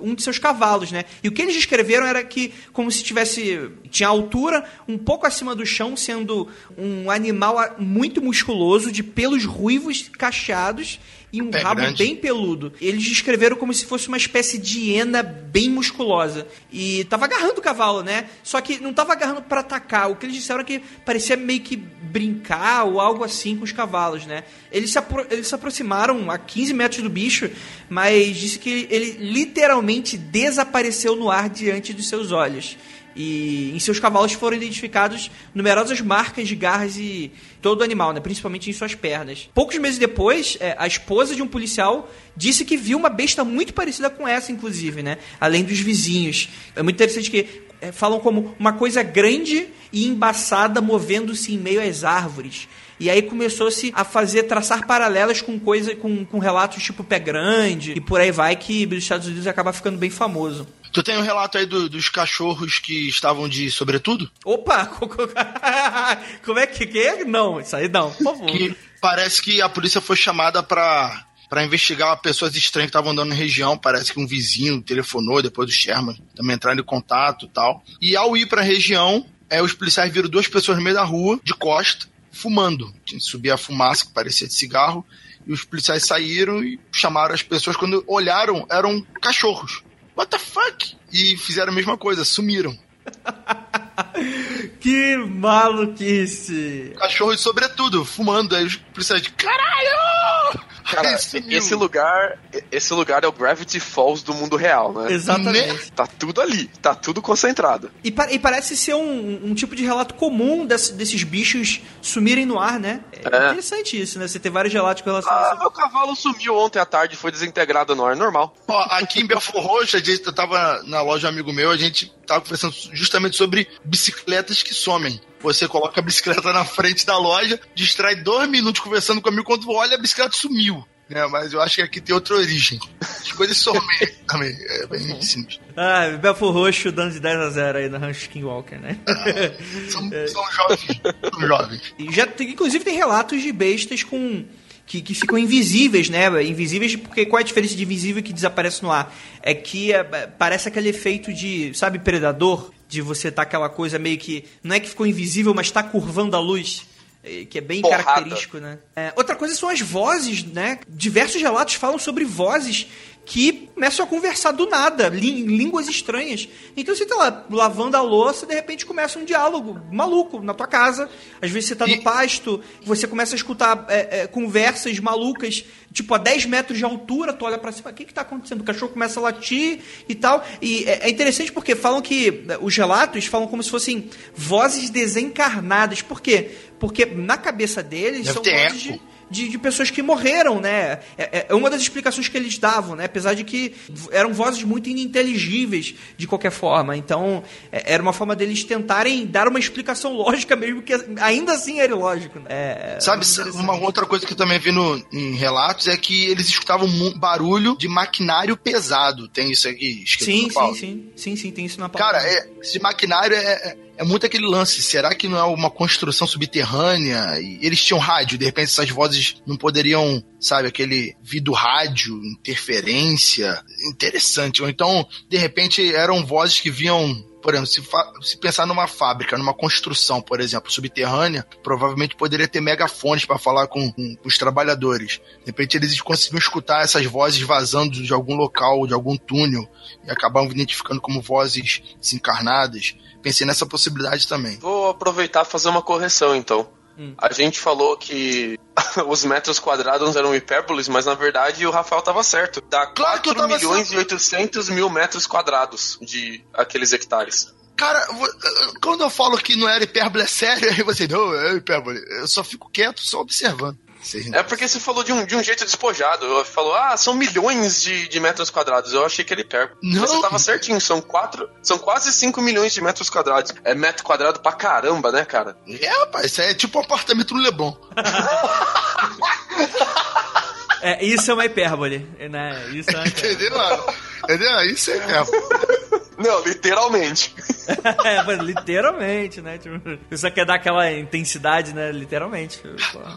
um de seus cavalos, né? E o que eles descreveram era que como se tivesse tinha altura um pouco acima do chão, sendo um animal a- muito musculoso de pelos ruivos cacheados e um Pé rabo grande. bem peludo. Eles descreveram como se fosse uma espécie de hiena bem musculosa. E tava agarrando o cavalo, né? Só que não tava agarrando pra atacar. O que eles disseram é que parecia meio que brincar ou algo assim com os cavalos, né? Eles se, eles se aproximaram a 15 metros do bicho, mas disse que ele literalmente desapareceu no ar diante dos seus olhos. E em seus cavalos foram identificados numerosas marcas de garras e todo o animal, né? principalmente em suas pernas. Poucos meses depois, é, a esposa de um policial disse que viu uma besta muito parecida com essa, inclusive, né? além dos vizinhos. É muito interessante que é, falam como uma coisa grande e embaçada movendo-se em meio às árvores. E aí começou-se a fazer, traçar paralelas com coisa, com, com relatos tipo pé grande e por aí vai, que nos Estados Unidos acaba ficando bem famoso. Tu tem um relato aí do- dos cachorros que estavam de sobretudo? Opa! Como é que que é? Não, isso aí não, por favor. Que, Parece que a polícia foi chamada pra, pra investigar pessoas estranhas que estavam andando na região. Parece que um vizinho telefonou depois do Sherman, também entraram em contato e tal. E ao ir pra região, é, os policiais viram duas pessoas no meio da rua, de costa, fumando. Subia a fumaça que parecia de cigarro. E os policiais saíram e chamaram as pessoas. Quando olharam, eram cachorros. What the fuck? E fizeram a mesma coisa, sumiram. que maluquice! Cachorros, sobretudo, fumando. Aí os policiais de caralho! Cara, esse lugar, esse lugar é o Gravity Falls do mundo real, né? Exatamente. Tá tudo ali, tá tudo concentrado. E, pa- e parece ser um, um tipo de relato comum desse- desses bichos sumirem no ar, né? É, É. interessante isso, né? Você ter vários relatos com relação a Ah, isso. meu cavalo sumiu ontem à tarde, foi desintegrado no ar, normal. Ó, aqui em Belfor Roxo, a gente eu tava na loja de um amigo meu, a gente tava conversando justamente sobre bicicletas que somem. Você coloca a bicicleta na frente da loja, distrai dois minutos conversando comigo, quando olha, a bicicleta sumiu. Né, mas eu acho que aqui tem outra origem. As coisas somem também. É bem simples. Ah, Belfor Roxo dando de 10 a 0 aí no Rancho Skinwalker, né? São, são jovens. São jovens. E já, tem- inclusive tem relatos de bestas com que, que ficam invisíveis, né? Invisíveis porque qual é a diferença de invisível que desaparece no ar? É que é, é, parece aquele efeito de, sabe, predador, de você tá aquela coisa meio que não é que ficou invisível, mas tá curvando a luz. Que é bem Porrada. característico, né? É, outra coisa são as vozes, né? Diversos relatos falam sobre vozes que começam a conversar do nada, línguas estranhas. Então você tá lá lavando a louça, de repente começa um diálogo maluco na tua casa. Às vezes você tá no pasto, você começa a escutar é, é, conversas malucas, tipo a 10 metros de altura, tu olha pra cima, o que que tá acontecendo? O cachorro começa a latir e tal. E é, é interessante porque falam que é, os relatos falam como se fossem vozes desencarnadas. Por quê? Porque na cabeça deles Deve são vozes eco. de, de, de pessoas que morreram, né? É, é uma das explicações que eles davam, né? Apesar de que eram vozes muito ininteligíveis de qualquer forma. Então, é- era uma forma deles tentarem dar uma explicação lógica mesmo, que ainda assim era ilógico. Né? É, Sabe, uma outra coisa que eu também vi no, em relatos é que eles escutavam barulho de maquinário pesado. Tem isso aqui escrito Sim, no sim, sim. Sim, sim, tem isso na Cara, palavra. é, esse maquinário é, é, muito aquele lance. Será que não é uma construção subterrânea? E eles tinham rádio, de repente essas vozes não poderiam, sabe, aquele vidro rádio, interferência. Interessante. Ou então, de repente, eram vozes que vinham. Por exemplo, se, se pensar numa fábrica, numa construção, por exemplo, subterrânea, provavelmente poderia ter megafones para falar com, com os trabalhadores. De repente eles conseguiam escutar essas vozes vazando de algum local, de algum túnel, e acabavam identificando como vozes desencarnadas. Pensei nessa possibilidade também. Vou aproveitar e fazer uma correção, então. Hum. A gente falou que os metros quadrados eram hipérboles, mas na verdade o Rafael tava certo. Dá Claro que eu 4 tava milhões certo. e 800 mil metros quadrados de aqueles hectares. Cara, quando eu falo que não era hipérbole, é sério, aí você, não, é hipérbole. Eu só fico quieto, só observando. É porque você falou de um, de um jeito despojado. Eu falou, ah, são milhões de, de metros quadrados. Eu achei que era hipérbole. Não. Mas Você tava certinho, são quatro, são quase 5 milhões de metros quadrados. É metro quadrado pra caramba, né, cara? É, rapaz, isso aí é tipo um apartamento no Leblon. É, isso é uma hipérbole, né? Isso é uma hipérbole. Entendeu? mano? Entendeu? Isso aí mesmo. Não, literalmente. é, literalmente, né? Tipo, você quer dar aquela intensidade, né? Literalmente.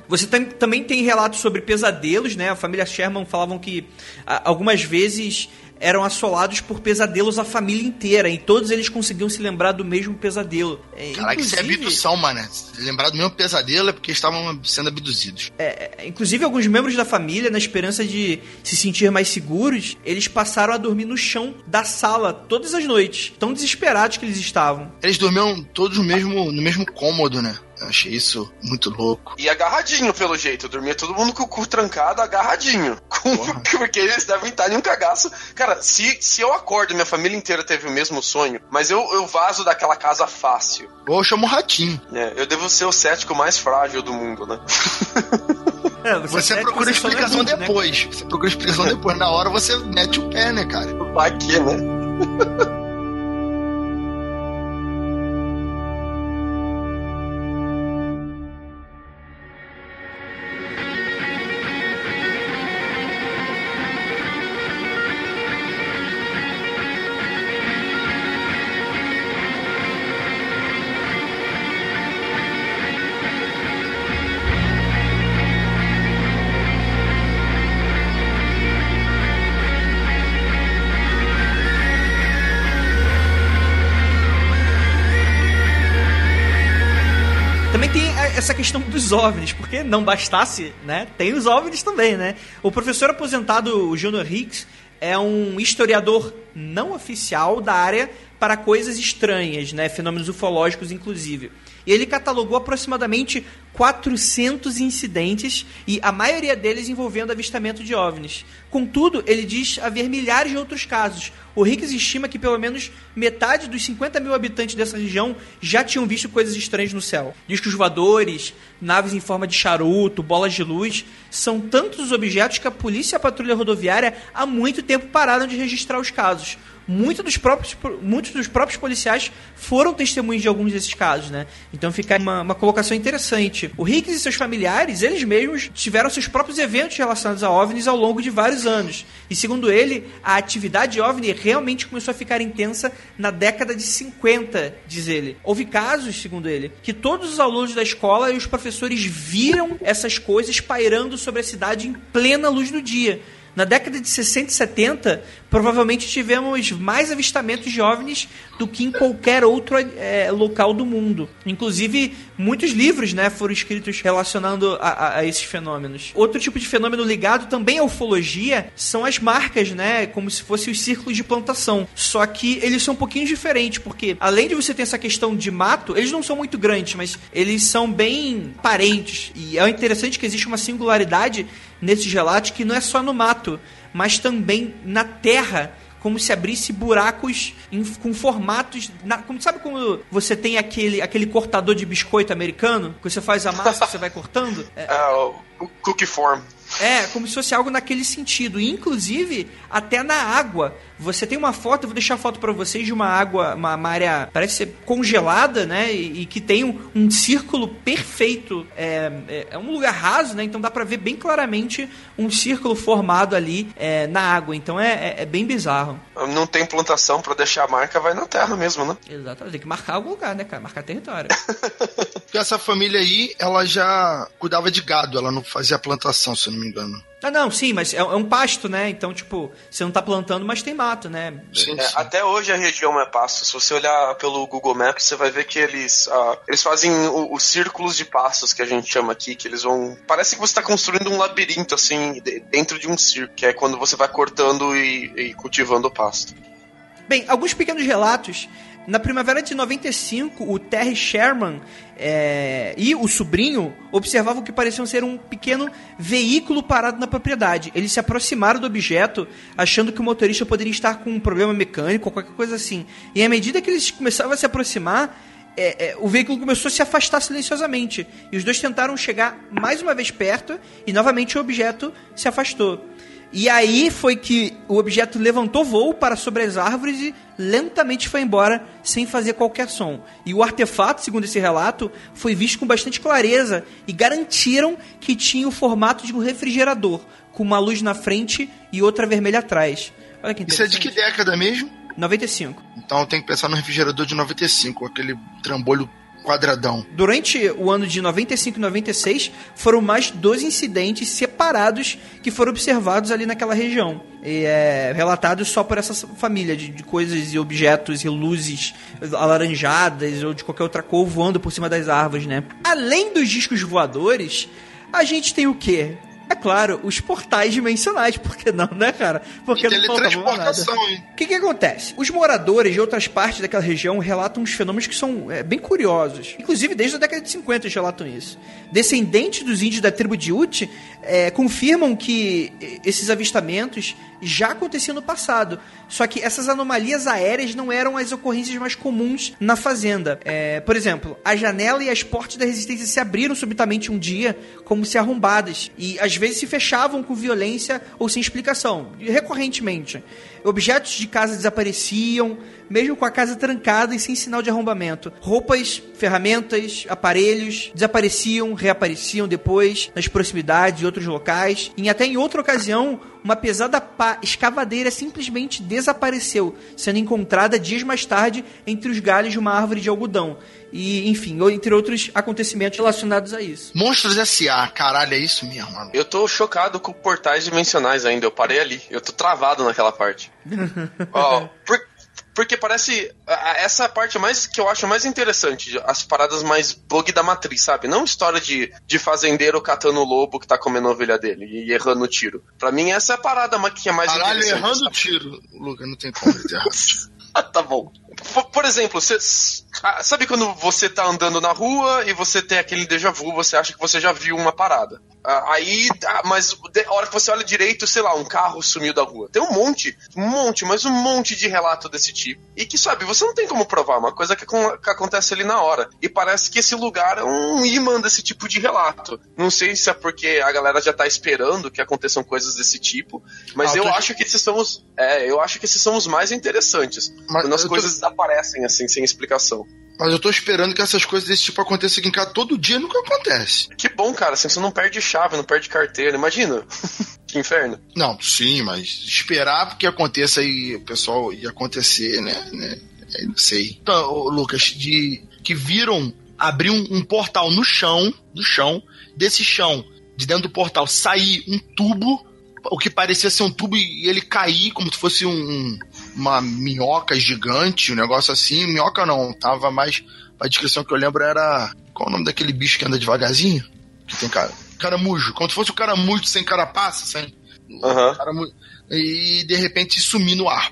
Você tem- também tem relatos sobre pesadelos, né? A família Sherman falavam que algumas vezes eram assolados por pesadelos a família inteira e todos eles conseguiam se lembrar do mesmo pesadelo. É, Caraca, isso é inclusive- abdução, mano. Lembrar do mesmo pesadelo é porque estavam sendo abduzidos. É, inclusive, alguns membros da família, na esperança de se sentir mais seguros, eles passaram a dormir no chão da sala todas as noites. Tão desesperados que eles estavam. Eles dormiam todos no mesmo, no mesmo cômodo, né? Eu achei isso muito louco. E agarradinho, pelo jeito. Dormia todo mundo com o cu trancado, agarradinho. Com-. Porque eles devem estar em um cagaço. Cara, se, se eu acordo e minha família inteira teve o mesmo sonho, mas eu, eu vazo daquela casa fácil. Ou eu chamo o ratinho. né? Eu devo ser o cético mais frágil do mundo, né? É, Você até que procura você é explicação né? depois. Você procura explicação depois. Na hora você mete o pé, né, cara? Vai que, né? Dos OVNIs, porque não bastasse, né? Tem os OVNIs também, né? O professor aposentado Junior Hicks é um historiador não oficial da área para coisas estranhas, né? Fenômenos ufológicos, inclusive. E ele catalogou aproximadamente 400 incidentes e a maioria deles envolvendo avistamento de OVNIs. Contudo, ele diz haver milhares de outros casos. O Hicks estima que pelo menos metade dos 50 mil habitantes dessa região já tinham visto coisas estranhas no céu. Diz que os voadores, naves em forma de charuto, bolas de luz, são tantos os objetos que a polícia e a patrulha rodoviária há muito tempo pararam de registrar os casos muitos dos próprios, muitos dos próprios policiais foram testemunhas de alguns desses casos, né? Então fica uma, uma colocação interessante. O Hicks e seus familiares, eles mesmos tiveram seus próprios eventos relacionados a OVNIs ao longo de vários anos. E segundo ele, a atividade OVNI realmente começou a ficar intensa na década de 50, diz ele. Houve casos, segundo ele, que todos os alunos da escola e os professores viram essas coisas pairando sobre a cidade em plena luz do dia. Na década de 60 e 70, provavelmente tivemos mais avistamentos de OVNIs do que em qualquer outro é, local do mundo. Inclusive, muitos livros né, foram escritos relacionando a, a, a, esses fenômenos. Outro tipo de fenômeno ligado também à ufologia são as marcas, né, como se fossem os círculos de plantação. Só que eles são um pouquinho diferentes, porque além de você ter essa questão de mato, eles não são muito grandes, mas eles são bem parentes. E é interessante que existe uma singularidade nesses relatos que não é só no mato, mas também na terra como se abrisse buracos em, com formatos. Na, como, sabe quando você tem aquele, aquele cortador de biscoito americano? Que você faz a massa você vai cortando? É, uh, o cookie form. É, como se fosse algo naquele sentido. E, inclusive, até na água. Você tem uma foto, eu vou deixar a foto para vocês de uma água, uma, uma, área, parece ser congelada, né? E, e que tem um, um círculo perfeito. É, é, é, um lugar raso, né? Então dá para ver bem claramente um círculo formado ali é, na água. Então é, é, é bem bizarro. Não tem plantação para deixar a marca, vai na terra mesmo, né? Exatamente. Tem que marcar algum lugar, né, cara? Marcar território. Essa família aí, ela já cuidava de gado, ela não fazia plantação, se não me engano. Ah, não, sim, mas é, é, um pasto, né? Então, tipo, você não tá plantando, mas tem mato, né? Sim, é, sim. até hoje a região é pasto. Se você olhar pelo Google Maps, você vai ver que eles, uh, eles fazem os círculos de pastos que a gente chama aqui, que eles vão. Parece que você está construindo um labirinto, assim, dentro de um círculo, que é quando você vai cortando e, e cultivando o pasto. Bem, alguns pequenos relatos na primavera de 95, o Terry Sherman é, e o sobrinho observavam que pareciam ser um pequeno veículo parado na propriedade. Eles se aproximaram do objeto, achando que o motorista poderia estar com um problema mecânico ou qualquer coisa assim. E à medida que eles começavam a se aproximar, é, é, o veículo começou a se afastar silenciosamente. E os dois tentaram chegar mais uma vez perto e novamente o objeto se afastou. E aí foi que o objeto levantou voo para sobre as árvores e lentamente foi embora sem fazer qualquer som. E o artefato, segundo esse relato, foi visto com bastante clareza e garantiram que tinha o formato de um refrigerador, com uma luz na frente e outra vermelha atrás. Olha que Isso é de que década mesmo? 95. Então tem que pensar no refrigerador de 95, aquele trambolho quadradão. Durante o ano de 95 e 96, foram mais dois incidentes separados que foram observados ali naquela região. E, é, relatados só por essa família de, de, coisas e objetos e luzes alaranjadas ou de qualquer outra cor voando por cima das árvores, né? Além dos discos voadores, a gente tem o quê? É claro, os portais dimensionais, por que não, né, cara? Porque e não teletransportação, hein? O que que acontece? Os moradores de outras partes daquela região relatam uns fenômenos que são é, bem curiosos. Inclusive, desde a década de 50 eles relatam isso. Descendentes dos índios da tribo de Ute é, confirmam que esses avistamentos já aconteciam no passado. Só que essas anomalias aéreas não eram as ocorrências mais comuns na fazenda. É, por exemplo, a janela e as portas da resistência se abriram subitamente um dia, como se arrombadas. E às vezes se fechavam com violência ou sem explicação, recorrentemente. Objetos de casa desapareciam, mesmo com a casa trancada e sem sinal de arrombamento. Roupas, ferramentas, aparelhos desapareciam, reapareciam depois nas proximidades de outros locais. E até em outra ocasião, uma pesada pá escavadeira simplesmente desapareceu, sendo encontrada dias mais tarde entre os galhos de uma árvore de algodão. E, enfim, entre outros acontecimentos relacionados a isso. Monstros S.A., caralho, é isso mesmo, mano. Eu tô chocado com portais dimensionais ainda, eu parei ali. Eu tô travado naquela parte. Ó, oh, por, Porque parece. Essa é a parte mais que eu acho mais interessante. As paradas mais bug da matriz, sabe? Não história de, de fazendeiro catando o lobo que tá comendo a ovelha dele e errando o tiro. Pra mim, essa é a parada que é mais Caralho, interessante. errando o tiro. Luca, não tem como. Ah, tá bom. Por, exemplo, você, ah, sabe quando você tá andando na rua e você tem aquele déjà vu, você acha que você já viu uma parada. Ah, aí, ah, mas a hora que você olha direito, sei lá, um carro sumiu da rua. Tem um monte, um monte, mas um monte de relato desse tipo. E que, sabe, você não tem como provar, uma coisa que, que acontece ali na hora. E parece que esse lugar é um imã desse tipo de relato. Não sei se é porque a galera já tá esperando que aconteçam coisas desse tipo, mas Ah, eu tô- acho que esses são os. É, eu acho que esses são os mais interessantes. Mas quando as eu tô- desaparecem assim, sem explicação. Mas eu tô esperando que essas coisas desse tipo aconteçam aqui em casa todo dia, nunca acontece. Que bom, cara, assim, você não perde chave, não perde carteira, imagina. que inferno. Não, sim, mas esperar que aconteça e o pessoal ia acontecer, né? né não sei. Então, Lucas, de que viram abrir um, um portal no chão, no chão, desse chão, de dentro do portal, sair um tubo, o que parecia ser um tubo e ele cair como se fosse um- uma minhoca gigante, um negócio assim. Minhoca não, tava mais. A descrição que eu lembro era. Qual o nome daquele bicho que anda devagarzinho? Que tem cara. Caramujo. Como se fosse o caramujo sem carapaça, sem. Aham. Caramujo. E de repente sumir no ar.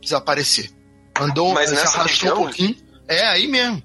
Desaparecer. Andou, Mas se arrastou um pouquinho. É, aí mesmo.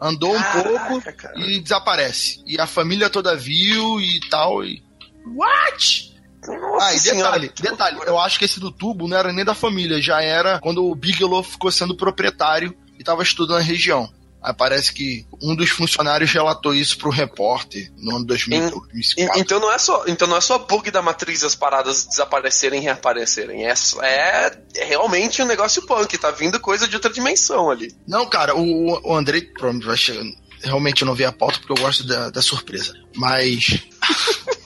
Andou um pouco Caraca, cara. e desaparece. E a família toda viu e tal. E... What? Nossa Ah, e detalhe, detalhe, eu acho que esse do tubo não era nem da família, já era quando o Bigelow ficou sendo proprietário e estava estudando a região. Aí parece que um dos funcionários relatou isso pro repórter no ano 2000, En- 2004. Então não, é só, então não é só bug da matriz as paradas desaparecerem e reaparecerem. É, é, é realmente um negócio punk, tá vindo coisa de outra dimensão ali. Não, cara, o, o Andrei provavelmente vai chegar. Realmente eu não vi a pauta porque eu gosto da, da surpresa. Mas.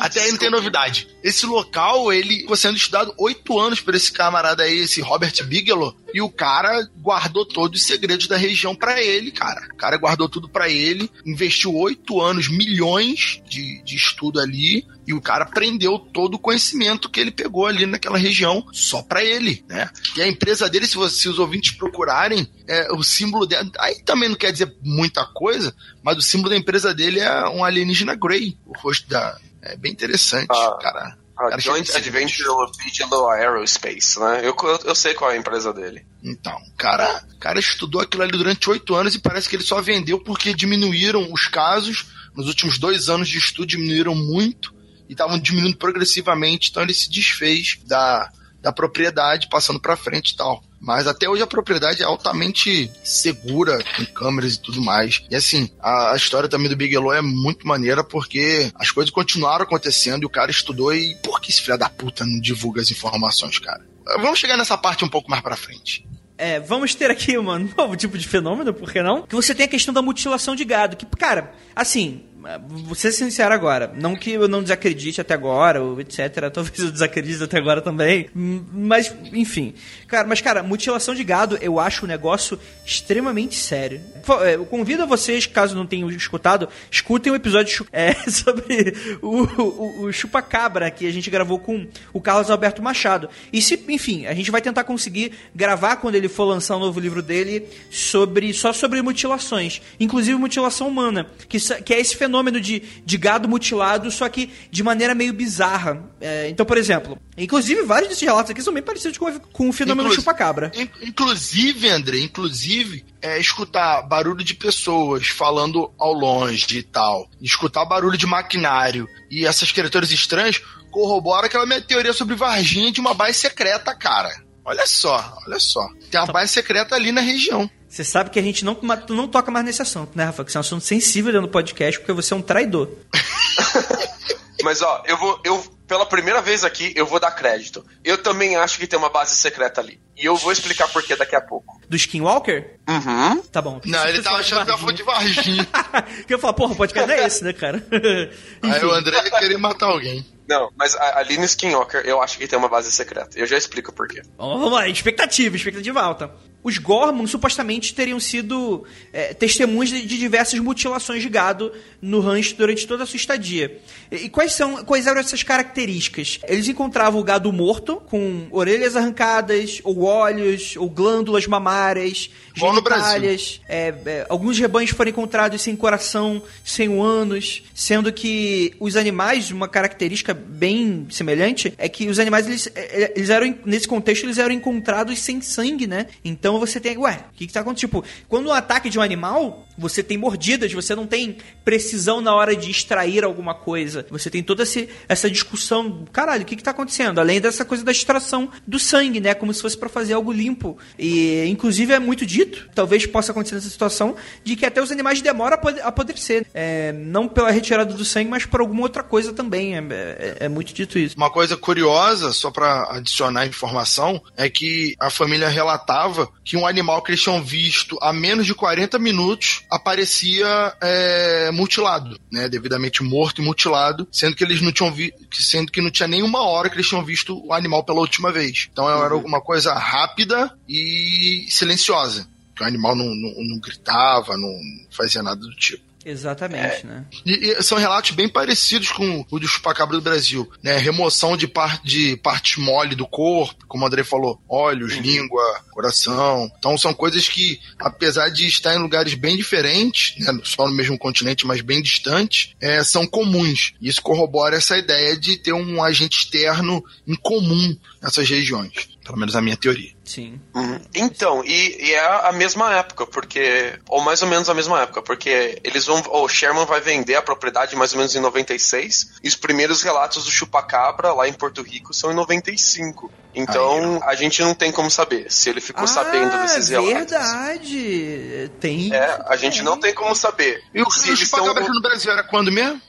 Até aí não tem novidade. Esse local, ele ficou sendo estudado oito anos por esse camarada aí, esse Robert Bigelow, e o cara guardou todos os segredos da região pra ele, cara. O cara guardou tudo pra ele, investiu oito anos, milhões de, de estudo ali, e o cara aprendeu todo o conhecimento que ele pegou ali naquela região só pra ele, né? E a empresa dele, se, você- se os ouvintes procurarem, é, o símbolo dela, aí também não quer dizer muita coisa, mas o símbolo da empresa dele é um alienígena Grey, o rosto da. É bem interessante, Ah. cara. A Cara, Joint Adventure Bigelow Aerospace, né? Eu, eu, eu sei qual é a empresa dele. Então, cara, cara estudou aquilo ali durante oito anos e parece que ele só vendeu porque diminuíram os casos. Nos últimos dois anos de estudo diminuíram muito e estavam diminuindo progressivamente. Então ele se desfez da, da propriedade, passando para frente e tal. Mas até hoje a propriedade é altamente segura, com câmeras e tudo mais. E assim, a, a história também do Bigelow é muito maneira porque as coisas continuaram acontecendo e o cara estudou e por que esse filho da puta não divulga as informações, cara? Vamos chegar nessa parte um pouco mais pra frente. É, vamos ter aqui um novo tipo de fenômeno, por que não? Que você tem a questão da mutilação de gado. Que, cara, assim, vou ser sincero agora. Não que eu não desacredite até agora, ou etc. Talvez eu desacredite até agora também. Mas, enfim. Cara, mas, cara, mutilação de gado eu acho um negócio extremamente sério. É, Eu convido a vocês, caso não tenham escutado, escutem o episódio chu- é, sobre o, o, o Chupacabra que a gente gravou com o Carlos Alberto Machado. E se, enfim, a gente vai tentar conseguir gravar quando ele for lançar o novo livro dele sobre só sobre mutilações, inclusive mutilação humana, que, que é esse fenômeno de, de gado mutilado, só que de maneira meio bizarra. É, então, por exemplo, inclusive vários desses relatos aqui são bem parecidos com, com o fenômeno Inclusive- chupacabra. In- Inclusive, André, inclusive, é, escutar barulho de pessoas falando ao longe e tal, escutar barulho de maquinário e essas criaturas estranhas corrobora aquela minha teoria sobre Varginha de uma base secreta, cara. Olha só, olha só. Tem uma base secreta ali na região. Você sabe que a gente não, tu não toca mais nesse assunto, né, Rafa? Que isso é um assunto sensível dentro do podcast, porque você é um traidor. Mas ó, eu vou. Eu, pela primeira vez aqui, eu vou dar crédito. Eu também acho que tem uma base secreta ali. E eu vou explicar por que daqui a pouco. Do Skinwalker? Uhum. Tá bom. Não, ele tava achando que ela foi de Varginha. que eu falo, porra, o podcast é esse, né, cara? Aí o André ia querer matar alguém. Não, mas ali no Skinwalker eu acho que tem uma base secreta. Eu já explico por quê. Vamos lá, expectativa, expectativa alta. Os Gorman supostamente teriam sido é, testemunhas de, de, diversas mutilações de gado no rancho durante toda a sua estadia. E, e, quais são quais eram essas características? Eles encontravam o gado morto, com orelhas arrancadas, ou olhos, ou glândulas mamárias, genitálias. É, é, alguns rebanhos foram encontrados sem coração, sem ânus, sendo que os animais, uma característica bem semelhante, é que os animais, eles, é, eles eram, nesse contexto, eles eram encontrados sem sangue, né? Então você tem, ué, o que, que tá acontecendo? Tipo, quando um ataque de um animal, você tem mordidas, você não tem precisão na hora de extrair alguma coisa. Você tem toda esse, essa discussão, caralho, o que, que tá acontecendo? Além dessa coisa da extração do sangue, né? Como se fosse para fazer algo limpo. E, inclusive, é muito dito, talvez possa acontecer nessa situação, de que até os animais demoram a apodrecer. É, não pela retirada do sangue, mas por alguma outra coisa também. É, é, é muito dito isso. Uma coisa curiosa, só para adicionar informação, é que a família relatava que um animal que eles tinham visto há menos de 40 minutos aparecia é, mutilado, né? Devidamente morto e mutilado, sendo que eles não tinham visto, sendo que não tinha nenhuma hora que eles tinham visto o animal pela última vez. Então era uhum. uma coisa rápida e silenciosa. Que o animal não, não, não gritava, não fazia nada do tipo. Exatamente, é, né? E, e, são relatos bem parecidos com o do chupacabra do Brasil, né? Remoção de, par, de parte mole do corpo, como o André falou, olhos, uhum. língua, coração. Então são coisas que, apesar de estar em lugares bem diferentes, né? só no mesmo continente, mas bem distantes, é, são comuns. Isso corrobora essa ideia de ter um agente externo em comum nessas regiões. Pelo menos a minha teoria. Sim. Uhum. Então, e, e, é a mesma época, porque. Ou mais ou menos a mesma época, porque eles vão. O Sherman vai vender a propriedade mais ou menos em 96. E os primeiros relatos do Chupacabra lá em Porto Rico são em 95. Então, a gente não tem como saber se ele ficou ah, sabendo desses relatos. verdade. Tem. É, a gente não tem como saber. E o, o Chupacabra são... no Brasil era quando mesmo?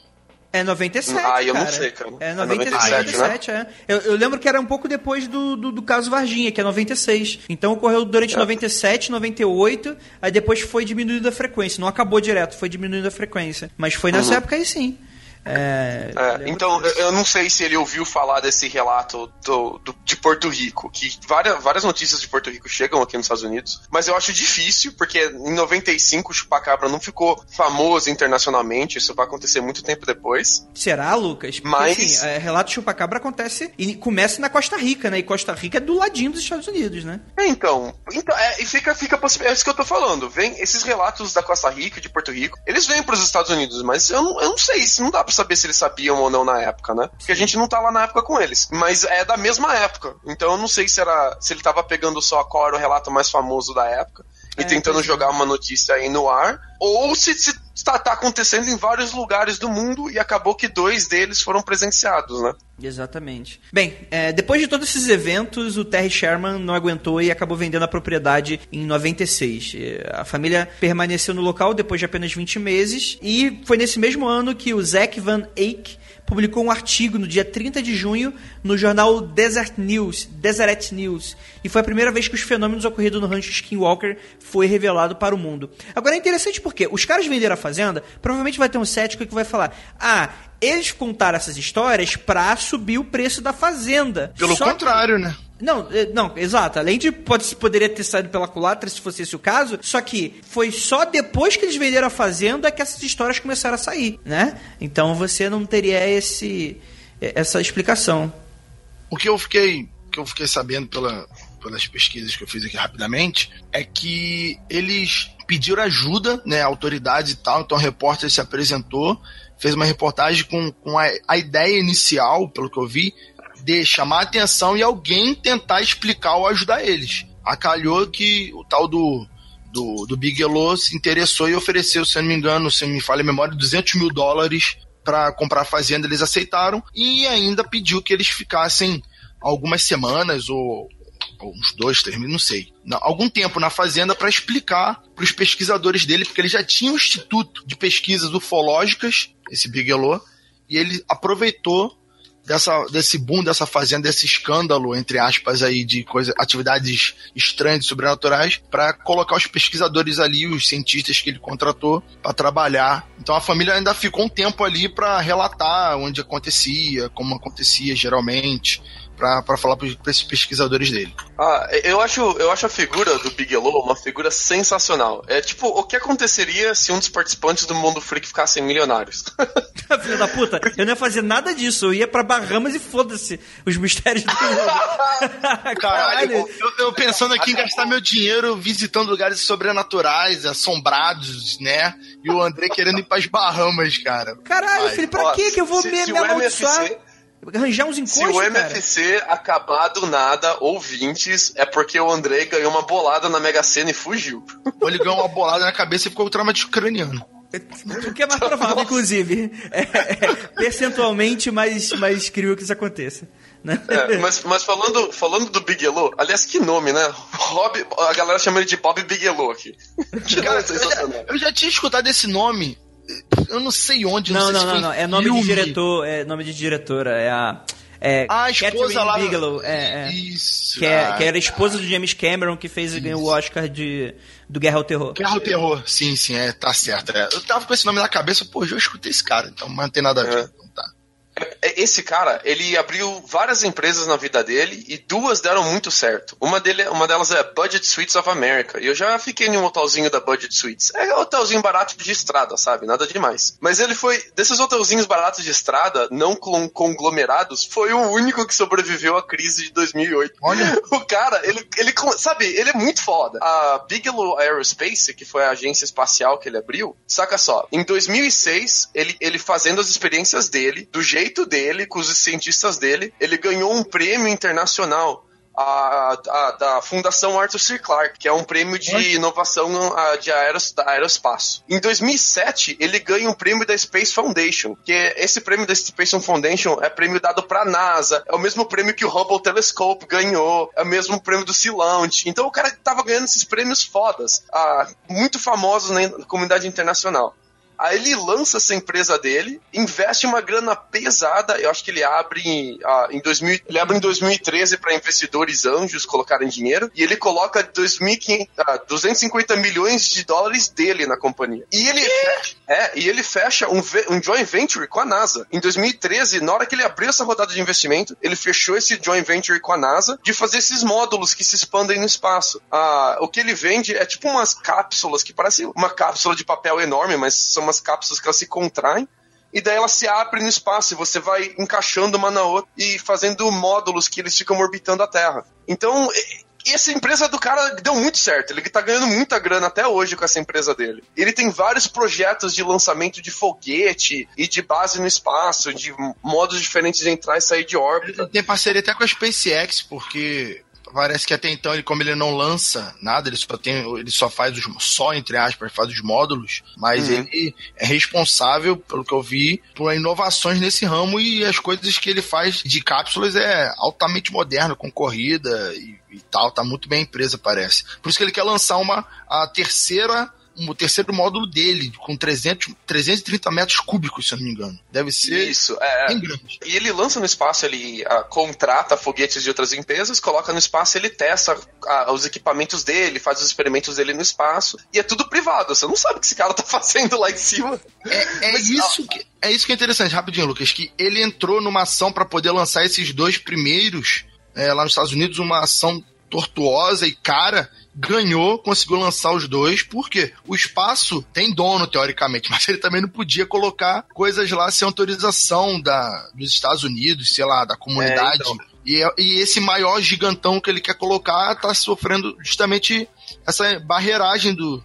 É 97, Ah, eu cara. não sei, cara. É 97, é 97 né? é. Eu, eu, lembro que era um pouco depois do, do, do, caso Varginha, que é 96. Então ocorreu durante é. 97, 98, aí depois foi diminuindo a frequência. Não acabou direto, foi diminuindo a frequência. Mas foi nessa uhum. época aí sim. É, é, então, eu não sei se ele ouviu falar desse relato do, do, de Porto Rico, que várias, várias notícias de Porto Rico chegam aqui nos Estados Unidos, mas eu acho difícil, porque em 95 o Chupacabra não ficou famoso internacionalmente, isso vai acontecer muito tempo depois. Será, Lucas? Porque, mas... Assim, é, relato de Chupacabra acontece e começa na Costa Rica, né? E Costa Rica é do ladinho dos Estados Unidos, né? É, então, então é, e fica, fica é isso que eu tô falando. Vem esses relatos da Costa Rica, de Porto Rico, eles vêm para os Estados Unidos, mas eu não, eu não sei, isso não dá pra saber se eles sabiam ou não na época, né? Porque a gente não tá lá na época com eles. Mas é da mesma época. Então eu não sei se era se ele tava pegando só qual era o relato mais famoso da época e é, tentando jogar uma notícia aí no ar, ou se, se está tá acontecendo em vários lugares do mundo e acabou que dois deles foram presenciados, né? Exatamente. Bem, é, depois de todos esses eventos, o Terry Sherman não aguentou e acabou vendendo a propriedade em 96. A família permaneceu no local depois de apenas 20 meses e foi nesse mesmo ano que o Zack Van Eyck publicou um artigo no dia 30 de junho no jornal Desert News, Deseret News, e foi a primeira vez que os fenômenos ocorridos no rancho Skinwalker foi revelado para o mundo. Agora é interessante porque os caras venderam a fazenda, provavelmente vai ter um cético que vai falar: "Ah, eles contaram essas histórias para subir o preço da fazenda". Pelo Só contrário, que... né? Não, é, não, exato. Além de pode, poderia ter saído pela culatra se fosse esse o caso, só que foi só depois que eles venderam a fazenda que essas histórias começaram a sair, né? Então você não teria esse essa explicação. O que eu fiquei que eu fiquei sabendo pela, pelas pesquisas que eu fiz aqui rapidamente é que eles pediram ajuda, né, autoridades e tal, então o repórter se apresentou, fez uma reportagem com, com a, a ideia inicial, pelo que eu vi, de chamar atenção e alguém tentar explicar ou ajudar eles. Acalhou que o tal do, do, do Bigelow se interessou e ofereceu, se não me engano, se me falha a memória, 200 mil dólares para comprar a fazenda. Eles aceitaram e ainda pediu que eles ficassem algumas semanas ou, ou uns dois, três não sei, algum tempo na fazenda para explicar para os pesquisadores dele, porque ele já tinha um instituto de pesquisas ufológicas, esse Bigelow, e ele aproveitou dessa, desse boom dessa fazenda, desse escândalo, entre aspas, aí, de coisa, atividades estranhas sobrenaturais, para colocar os pesquisadores ali, os cientistas que ele contratou, para trabalhar. Então a família ainda ficou um tempo ali para relatar onde acontecia, como acontecia geralmente, para falar para esses pesquisadores dele. Ah, eu acho, eu acho a figura do Bigelow uma figura sensacional. É tipo, o que aconteceria se um dos participantes do Mundo Freak ficassem milionários? Filho da puta, eu não ia fazer nada disso. Eu ia pra Bahamas e foda-se os mistérios do mundo. Caralho, eu, eu pensando aqui em gastar meu dinheiro visitando lugares sobrenaturais, assombrados, né? E o André querendo ir pras Bahamas, cara. Caralho, Vai. filho, pra Ó, que que eu vou se- me, se me amaldiçoar? MFC Arranjar uns Se encostos, o cara. MFC acabar do nada, ouvintes, é porque o André ganhou uma bolada na Mega Sena e fugiu. Ou ele ganhou uma bolada na cabeça e ficou com trauma de craniano. O que é mais provável, inclusive. É, é percentualmente mais, mais crível que isso aconteça. Né? É, mas mas falando, falando do Bigelow, aliás, que nome, né? Rob, a galera chama ele de Bob Bigelow aqui. Que Cara, nome sensacional. eu já tinha escutado esse nome. Eu não sei onde. Não, sei não, se não, foi não. É nome de filme. diretor, é nome de diretora. É a. É a esposa Catherine lá. Bigelow. É, é. Isso. Que, é, ah, que era a esposa do James Cameron que fez e ganhou o Oscar de, do Guerra ao Terror. Guerra ao Terror. Sim, sim, é, tá certo. é. Eu tava com esse nome na cabeça, pô, eu escutei esse cara, então não tem nada a ver. Esse cara, ele abriu várias empresas na vida dele e duas deram muito certo. Uma, dele, uma delas é Budget Suites of America. E eu já fiquei em um hotelzinho da Budget Suites. É hotelzinho barato de estrada, sabe? Nada demais. Mas ele foi, desses hotelzinhos baratos de estrada, não con- conglomerados, foi o único que sobreviveu à crise de 2008. Olha. O cara, ele, ele, sabe, ele é muito foda. A Bigelow Aerospace, que foi a agência espacial que ele abriu, saca só, em 2006, ele, ele fazendo as experiências dele, do jeito dele, com os cientistas dele, ele ganhou um prêmio internacional. a- a- da Fundação Arthur C. Clarke, que é um prêmio de inovação ah, de aeros, da aeroespaço. Em 2007, ele ganha um prêmio da Space Foundation, que é- esse prêmio da Space Foundation é prêmio dado pra NASA, é o mesmo prêmio que o Hubble Telescope ganhou, é o mesmo prêmio do Sea Launch. Então o cara tava ganhando esses prêmios fodas, ah, muito famosos na comunidade internacional. Aí ele lança essa empresa dele, investe uma grana pesada. Eu acho que ele abre ah, em 2000, ele abre em 2013 para investidores anjos colocarem dinheiro e ele coloca 2.500, ah, 250 milhões de dólares dele na companhia. E ele fecha, é, e ele fecha um, um joint venture com a NASA. Em 2013, na hora que ele abriu essa rodada de investimento, ele fechou esse joint venture com a NASA de fazer esses módulos que se expandem no espaço. Ah, o que ele vende é tipo umas cápsulas que parecem uma cápsula de papel enorme, mas são umas cápsulas que elas se contraem. E daí ela se abre no espaço e você vai encaixando uma na outra e fazendo módulos que eles ficam orbitando a Terra. Então, essa empresa do cara deu muito certo. Ele tá ganhando muita grana até hoje com essa empresa dele. Ele tem vários projetos de lançamento de foguete e de base no espaço, de modos diferentes de entrar e sair de órbita. Ele tem parceria até com a SpaceX, porque parece que até então, ele, como ele não lança nada, ele só tem. Ele só faz os. Só, entre aspas, faz os módulos, mas Uhum. ele é responsável, pelo que eu vi, por inovações nesse ramo e as coisas que ele faz de cápsulas é altamente moderno, com corrida e, e tal. Tá muito bem a empresa, parece. Por isso que ele quer lançar uma a terceira. Um- O terceiro módulo dele, com 300, 330 metros cúbicos, se eu não me engano. Deve ser Isso, é. bem grande. E ele lança no espaço, ele ah, contrata foguetes de outras empresas, coloca no espaço, ele testa ah, os equipamentos dele, faz os experimentos dele no espaço, e é tudo privado. Você não sabe o que esse cara tá fazendo lá em cima. É, é Mas, isso que, é isso que é interessante, rapidinho, Lucas, que ele entrou numa ação para poder lançar esses dois primeiros é, lá nos Estados Unidos, uma ação tortuosa e cara, ganhou, conseguiu lançar os dois, porque o espaço tem dono, teoricamente, mas ele também não podia colocar coisas lá sem autorização da, dos Estados Unidos, sei lá, da comunidade. É, então. e, e esse maior gigantão que ele quer colocar tá sofrendo justamente essa barreiragem do,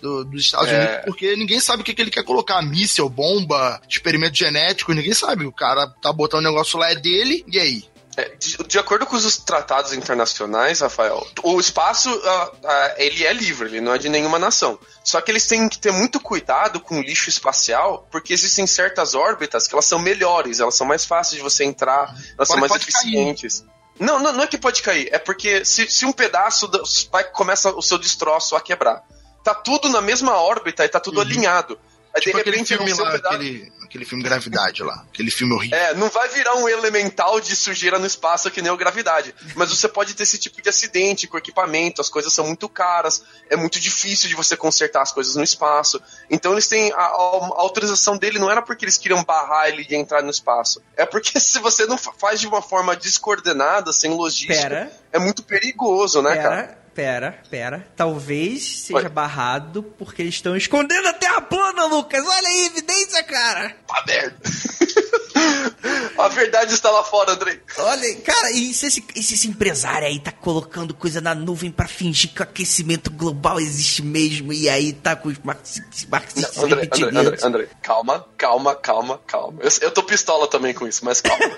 do- dos Estados É. Unidos, porque ninguém sabe o que, que ele quer colocar. Míssel, bomba, experimento genético, ninguém sabe. O cara tá botando o negócio lá, é dele, e aí? É, de, de acordo com os tratados internacionais, Rafael, o espaço ah, ah, ele é livre, ele não é de nenhuma nação. Só que eles têm que ter muito cuidado com o lixo espacial, porque existem certas órbitas que elas são melhores, elas são mais fáceis de você entrar, elas são Pode- mais pode cair. eficientes. Não, não, não é que pode cair, é porque se, se um pedaço da- vai, começa o seu destroço a quebrar, tá tudo na mesma órbita e tá tudo alinhado. Aí Tipo de aquele repente filme no seu lá, pedaço- aquele, aquele filme Gravidade lá. Aquele filme horrível. É, não vai virar um elemental de sujeira no espaço que nem o gravidade. Mas você pode ter esse tipo de acidente com equipamento, as coisas são muito caras, é muito difícil de você consertar as coisas no espaço. Então eles têm. A, a- a autorização dele não era porque eles queriam barrar ele de entrar no espaço. É porque se você não fa- faz de uma forma descoordenada, sem logística, Pera. é muito perigoso, né, cara? Pera, pera. Talvez seja Oi. barrado porque eles estão escondendo a Terra plana, Lucas. Olha aí, evidência, cara. Tá merda. a verdade está lá fora, Andrei. Olha cara, e se esse, e se esse empresário aí tá colocando coisa na nuvem pra fingir que o aquecimento global existe mesmo e aí tá com os marxistas, marxistas André, André? André, André, calma, calma, calma, calma. Eu, eu tô pistola também com isso, mas calma.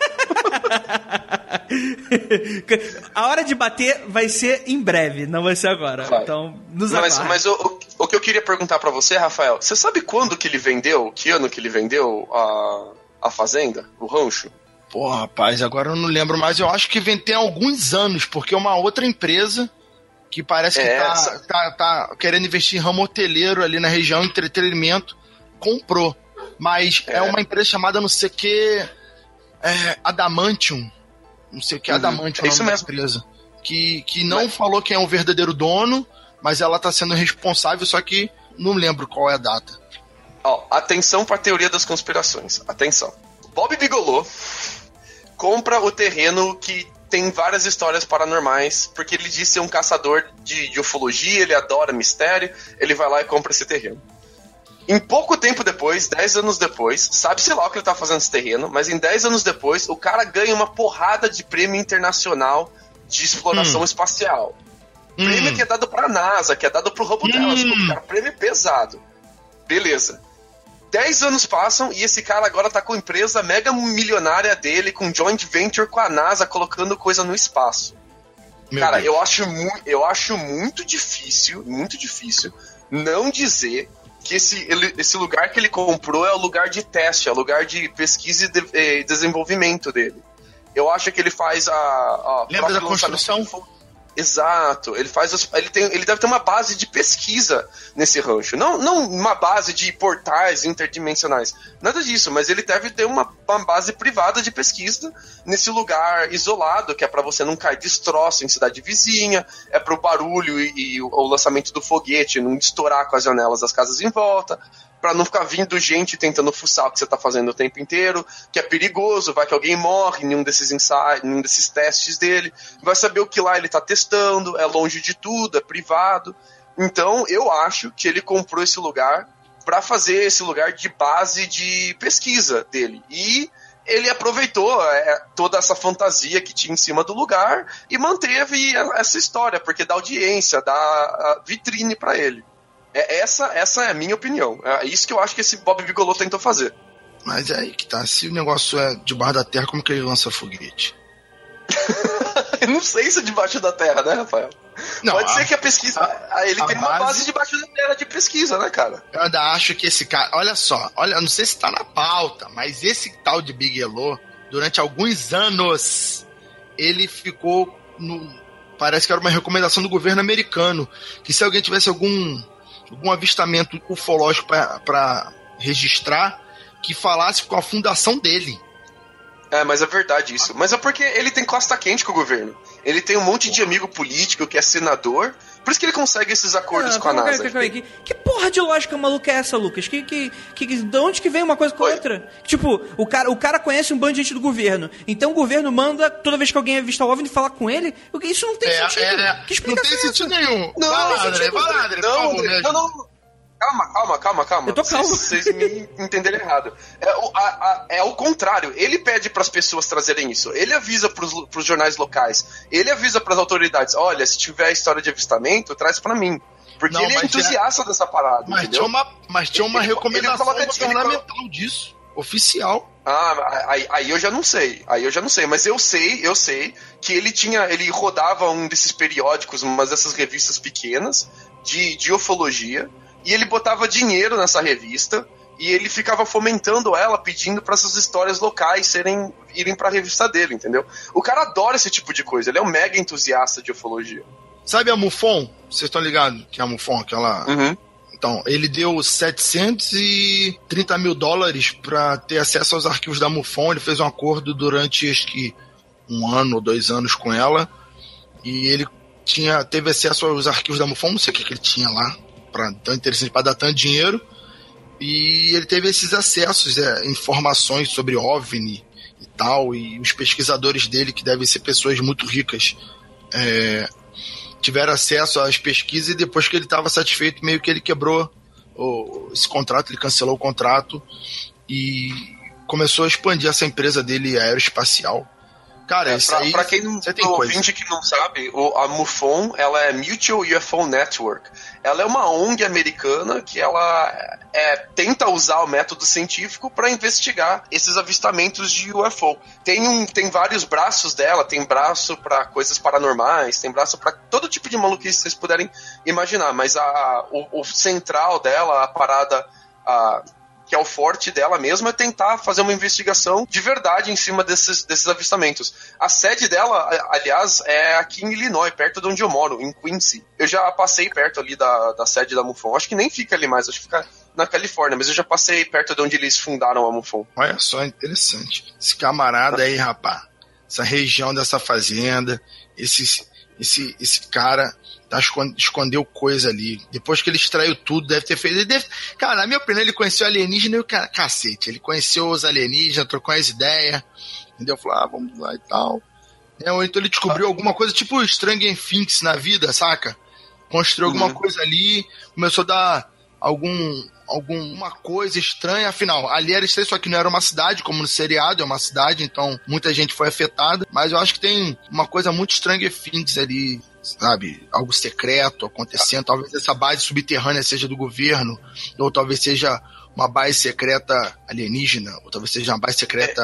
A hora de bater vai ser em breve, não vai ser agora. Vai. Então, nos mas aguarde. mas o, o, o que eu queria perguntar pra você, Rafael, você sabe quando que ele vendeu, que ano que ele vendeu a, a fazenda, o rancho? Pô, rapaz, agora eu não lembro, mas eu acho que vem tem alguns anos, porque uma outra empresa que parece que É, tá, essa- tá, tá querendo investir em ramo hoteleiro ali na região, entretenimento, comprou. Mas é, É. uma empresa chamada não sei o que. É, Adamantium. Não sei o que, Uhum. Adamantium É é o isso nome da mesmo. empresa. Que, que não Mas- falou quem é o verdadeiro dono, mas ela tá sendo responsável, só que não lembro qual é a data. Ó, atenção pra teoria das conspirações. Atenção. Bob Bigolô compra o terreno que tem várias histórias paranormais, porque ele diz ser um caçador de, de ufologia, ele adora mistério, ele vai lá e compra esse terreno. Em pouco tempo depois, 10 anos depois, sabe-se lá o que ele tá fazendo nesse terreno, mas em 10 anos depois, o cara ganha uma porrada de prêmio internacional de exploração espacial. Prêmio Hum. que é dado pra NASA, que é dado pro Hubble Hum. Telescope, cara, prêmio pesado. Beleza. Dez anos passam e esse cara agora tá com a empresa mega milionária dele, com joint venture com a NASA, colocando coisa no espaço. Meu cara, Deus. eu acho, eu acho muito difícil, muito difícil, não dizer que esse, ele- esse lugar que ele comprou é o lugar de teste, é o lugar de pesquisa e de- eh, desenvolvimento dele. Eu acho que ele faz a. a Lembra da lançamento construção? fo- Exato, ele faz ele, tem, ele deve ter uma base de pesquisa nesse rancho. Não, não uma base de portais interdimensionais. Nada disso, mas ele deve ter uma, uma base privada de pesquisa nesse lugar isolado, que é para você não cair destroço em cidade vizinha, é para o barulho e, e o, o lançamento do foguete não estourar com as janelas das casas em volta. Pra não ficar vindo gente tentando fuçar o que você tá fazendo o tempo inteiro, que é perigoso, vai que alguém morre em um desses ensaios, em um desses testes dele, vai saber o que lá ele tá testando, é longe de tudo, é privado. Então, eu acho que ele comprou esse lugar para fazer esse lugar de base de pesquisa dele. E ele aproveitou é, toda essa fantasia que tinha em cima do lugar e manteve essa história, porque dá audiência, dá vitrine para ele. É, essa, essa é a minha opinião. É isso que eu acho que esse Bob Vigolô tentou fazer. Mas é aí que tá. Se o negócio é debaixo da terra, como que ele lança foguete? Eu não sei se é debaixo da terra, né, Rafael? Não, Pode a- ser que a pesquisa. a- ele a tem uma base- base debaixo da terra de pesquisa, né, cara? Eu ainda acho que esse cara. Olha só, olha, não sei se tá na pauta, mas esse tal de Bigelow, durante alguns anos, ele ficou no. Parece que era uma recomendação do governo americano. Que se alguém tivesse algum, algum avistamento ufológico para registrar, que falasse com a fundação dele. É, mas é verdade isso. Mas é porque ele tem costa quente com o governo. Ele tem um monte de amigo político que é senador. Por isso que ele consegue esses acordos Ah, com a calma, NASA. que, que porra de lógica maluca é essa, Lucas? Que, que, que, que- de onde que vem uma coisa com a Oi. outra? Tipo, o cara, o cara conhece um bando de gente do governo. Então o governo manda, toda vez que alguém avista o OVNI, falar com ele. O que- Isso não tem sentido. Que não explicação tem é essa? sentido nenhum. Não, vai não lá, André, vai lá, André, Não, não, não. Calma, calma, calma, calma. Eu tô calmo. Vocês, vocês me entenderam errado. É o, a- a- é o contrário. Ele pede para as pessoas trazerem isso. Ele avisa para os jornais locais. Ele avisa para as autoridades: olha, se tiver história de avistamento, traz para mim. Porque Não, ele é entusiasta dessa parada. Mas entendeu? tinha uma, mas tinha uma Ele- ele recomendação ele governamental disso. Oficial. Ah, aí, aí eu já não sei. Aí eu já não sei. Mas eu sei, eu sei que ele tinha. Ele rodava um desses periódicos, umas dessas revistas pequenas de, de ufologia. E ele botava dinheiro nessa revista. E ele ficava fomentando ela, pedindo para essas histórias locais serem irem para a revista dele, entendeu? O cara adora esse tipo de coisa. Ele é um mega entusiasta de ufologia. Sabe a MUFON? Vocês estão ligados que é a MUFON, aquela Uhum. Então, ele deu 730 mil dólares para ter acesso aos arquivos da MUFON. Ele fez um acordo durante, acho que, um ano ou dois anos com ela. E ele tinha, teve acesso aos arquivos da MUFON, não sei o que, que ele tinha lá, pra, tão interessante para dar tanto dinheiro. E ele teve esses acessos, é, informações sobre OVNI e tal, e os pesquisadores dele, que devem ser pessoas muito ricas, é, tiveram acesso às pesquisas e depois que ele estava satisfeito, meio que ele quebrou o, esse contrato, ele cancelou o contrato e começou a expandir essa empresa dele aeroespacial. Cara, É, isso pra, aí. pra quem não você tem coisa. ouvinte que não sabe, a MUFON ela é Mutual UFO Network. Ela é uma ONG americana que ela é, tenta usar o método científico para investigar esses avistamentos de UFO. Tem, um, tem vários braços dela, tem braço para coisas paranormais, tem braço para todo tipo de maluquice que vocês puderem imaginar, mas a, o, o central dela, a parada. A, que é o forte dela mesma, é tentar fazer uma investigação de verdade em cima desses, desses avistamentos. A sede dela, aliás, é aqui em Illinois, perto de onde eu moro, em Quincy. Eu já passei perto ali da, da sede da MUFON. Acho que nem fica ali mais, acho que fica na Califórnia, mas eu já passei perto de onde eles fundaram a MUFON. Olha só, interessante. Esse camarada aí, rapaz, essa região dessa fazenda, esse, esse, esse cara tá escon- escondeu coisa ali. Depois que ele extraiu tudo, deve ter feito. Deve, cara, na minha opinião, ele conheceu alienígena e o cara, cacete. Ele conheceu os alienígenas, trocou as ideias, entendeu? Falou, ah, vamos lá e tal. É, ou então ele descobriu alguma coisa tipo Stranger Things na vida, saca? Construiu alguma Uhum. coisa ali, começou a dar algum alguma coisa estranha, afinal, ali era estranho, só que não era uma cidade, como no seriado, é uma cidade, então muita gente foi afetada, mas eu acho que tem uma coisa muito Stranger Things ali, sabe, algo secreto acontecendo, talvez essa base subterrânea seja do governo, ou talvez seja uma base secreta alienígena, ou talvez seja uma base secreta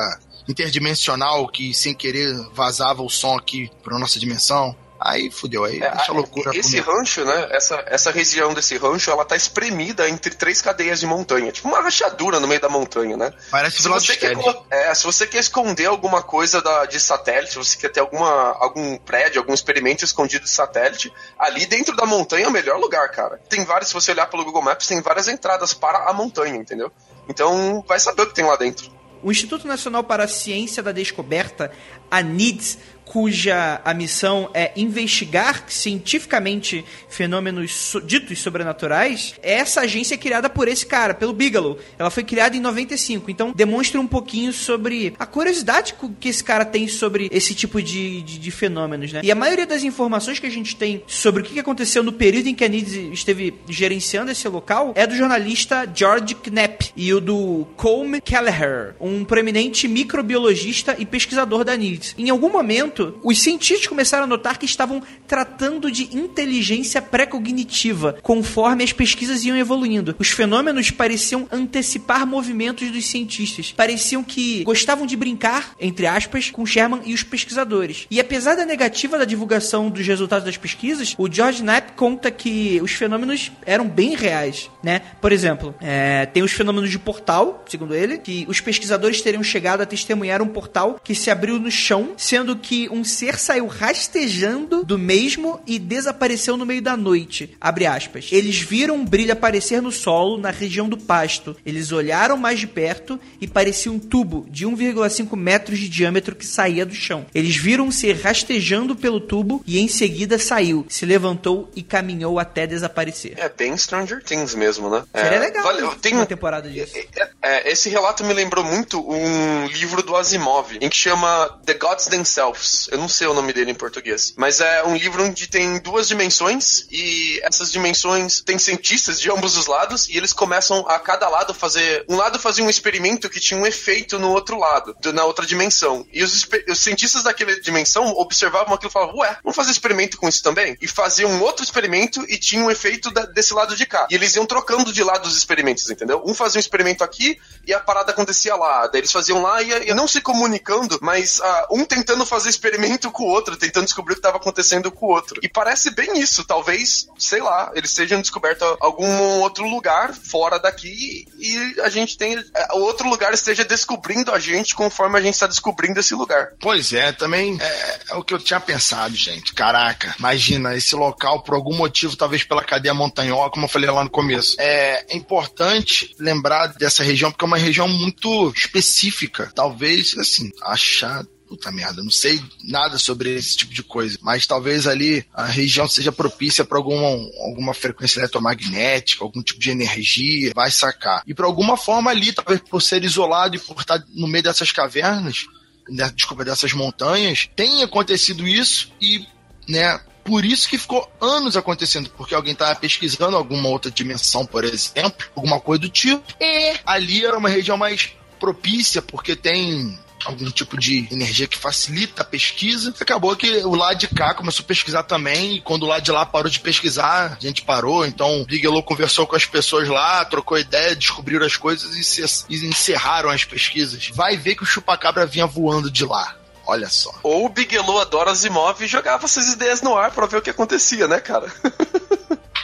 interdimensional que sem querer vazava o som aqui para nossa dimensão. Aí fudeu, aí É, deixa a loucura Esse comigo. rancho, né? Essa, essa região desse rancho, ela tá espremida entre três cadeias de montanha. Tipo uma rachadura no meio da montanha, né? Parece Se você, quer, é, se você quer esconder alguma coisa da- de satélite, se você quer ter alguma, algum prédio, algum experimento escondido de satélite, ali dentro da montanha é o melhor lugar, cara. Tem vários, se você olhar pelo Google Maps, tem várias entradas para a montanha, entendeu? Então vai saber o que tem lá dentro. O Instituto Nacional para a Ciência da Descoberta, a NIDS, cuja a missão é investigar cientificamente fenômenos ditos sobrenaturais, essa agência é criada por esse cara, pelo Bigelow. Ela foi criada em 95, então demonstra um pouquinho sobre a curiosidade que esse cara tem sobre esse tipo de, de, de fenômenos, né? E a maioria das informações que a gente tem sobre o que que aconteceu no período em que a NIDS esteve gerenciando esse local é do jornalista George Knapp e o do Colm Kelleher, um proeminente microbiologista e pesquisador da NIDS. Em algum momento, os cientistas começaram a notar que estavam tratando de inteligência pré-cognitiva, conforme as pesquisas iam evoluindo. Os fenômenos pareciam antecipar movimentos dos cientistas. Pareciam que gostavam de brincar, entre aspas, com Sherman e os pesquisadores. E apesar da negativa da divulgação dos resultados das pesquisas, o George Knapp conta que os fenômenos eram bem reais, né? Por exemplo, é, tem os fenômenos de portal, segundo ele, que os pesquisadores teriam chegado a testemunhar um portal que se abriu no chão, sendo que um ser saiu rastejando do mesmo e desapareceu no meio da noite. Abre aspas. Eles viram um brilho aparecer no solo, na região do pasto. Eles olharam mais de perto e parecia um tubo de 1,5 metros de diâmetro que saía do chão. Eles viram um ser rastejando pelo tubo e em seguida saiu, se levantou e caminhou até desaparecer. É bem Stranger Things mesmo, né? Seria é, legal vale- tem uma temporada disso. É, é, esse relato me lembrou muito um livro do Asimov, em que chama The Gods Themselves. Eu não sei o nome dele em português. Mas é um livro onde tem duas dimensões, e essas dimensões têm cientistas de ambos os lados, e eles começam a cada lado fazer. Um lado fazia um experimento que tinha um efeito no outro lado, do- na outra dimensão. E os, os cientistas daquela dimensão observavam aquilo e falavam, ué, vamos fazer experimento com isso também? E faziam um outro experimento e tinha um efeito da- desse lado de cá. E eles iam trocando de lado os experimentos, entendeu? Um fazia um experimento aqui e a parada acontecia lá. Daí eles faziam lá e, e não se comunicando, mas ah, um tentando fazer experimento com o outro, tentando descobrir o que estava acontecendo com o outro. E parece bem isso. Talvez, sei lá, eles sejam descobertos algum outro lugar fora daqui e a gente tem. O outro lugar esteja descobrindo a gente conforme a gente está descobrindo esse lugar. Pois é, também é, é, o que eu tinha pensado, gente. Caraca, imagina esse local, por algum motivo, talvez pela cadeia montanhosa, como eu falei lá no começo. É, é importante lembrar dessa região, porque é uma região muito específica. Talvez, assim, achar puta merda, não sei nada sobre esse tipo de coisa, mas talvez ali a região seja propícia para alguma, alguma frequência eletromagnética, algum tipo de energia, vai sacar. E por alguma forma ali, talvez por ser isolado e por estar no meio dessas cavernas, né, desculpa, dessas montanhas, tem acontecido isso e, né, por isso que ficou anos acontecendo, porque alguém estava pesquisando alguma outra dimensão, por exemplo, alguma coisa do tipo. E ali era uma região mais propícia, porque tem algum tipo de energia que facilita a pesquisa. Acabou que o lado de cá começou a pesquisar também, e quando o lado de lá parou de pesquisar, a gente parou. Então, Bigelow conversou com as pessoas lá, trocou ideia, descobriram as coisas e, se, e encerraram as pesquisas. Vai ver que o chupacabra vinha voando de lá. Olha só. Ou o Bigelow adora Asimov e jogava essas ideias no ar para ver o que acontecia, né, cara?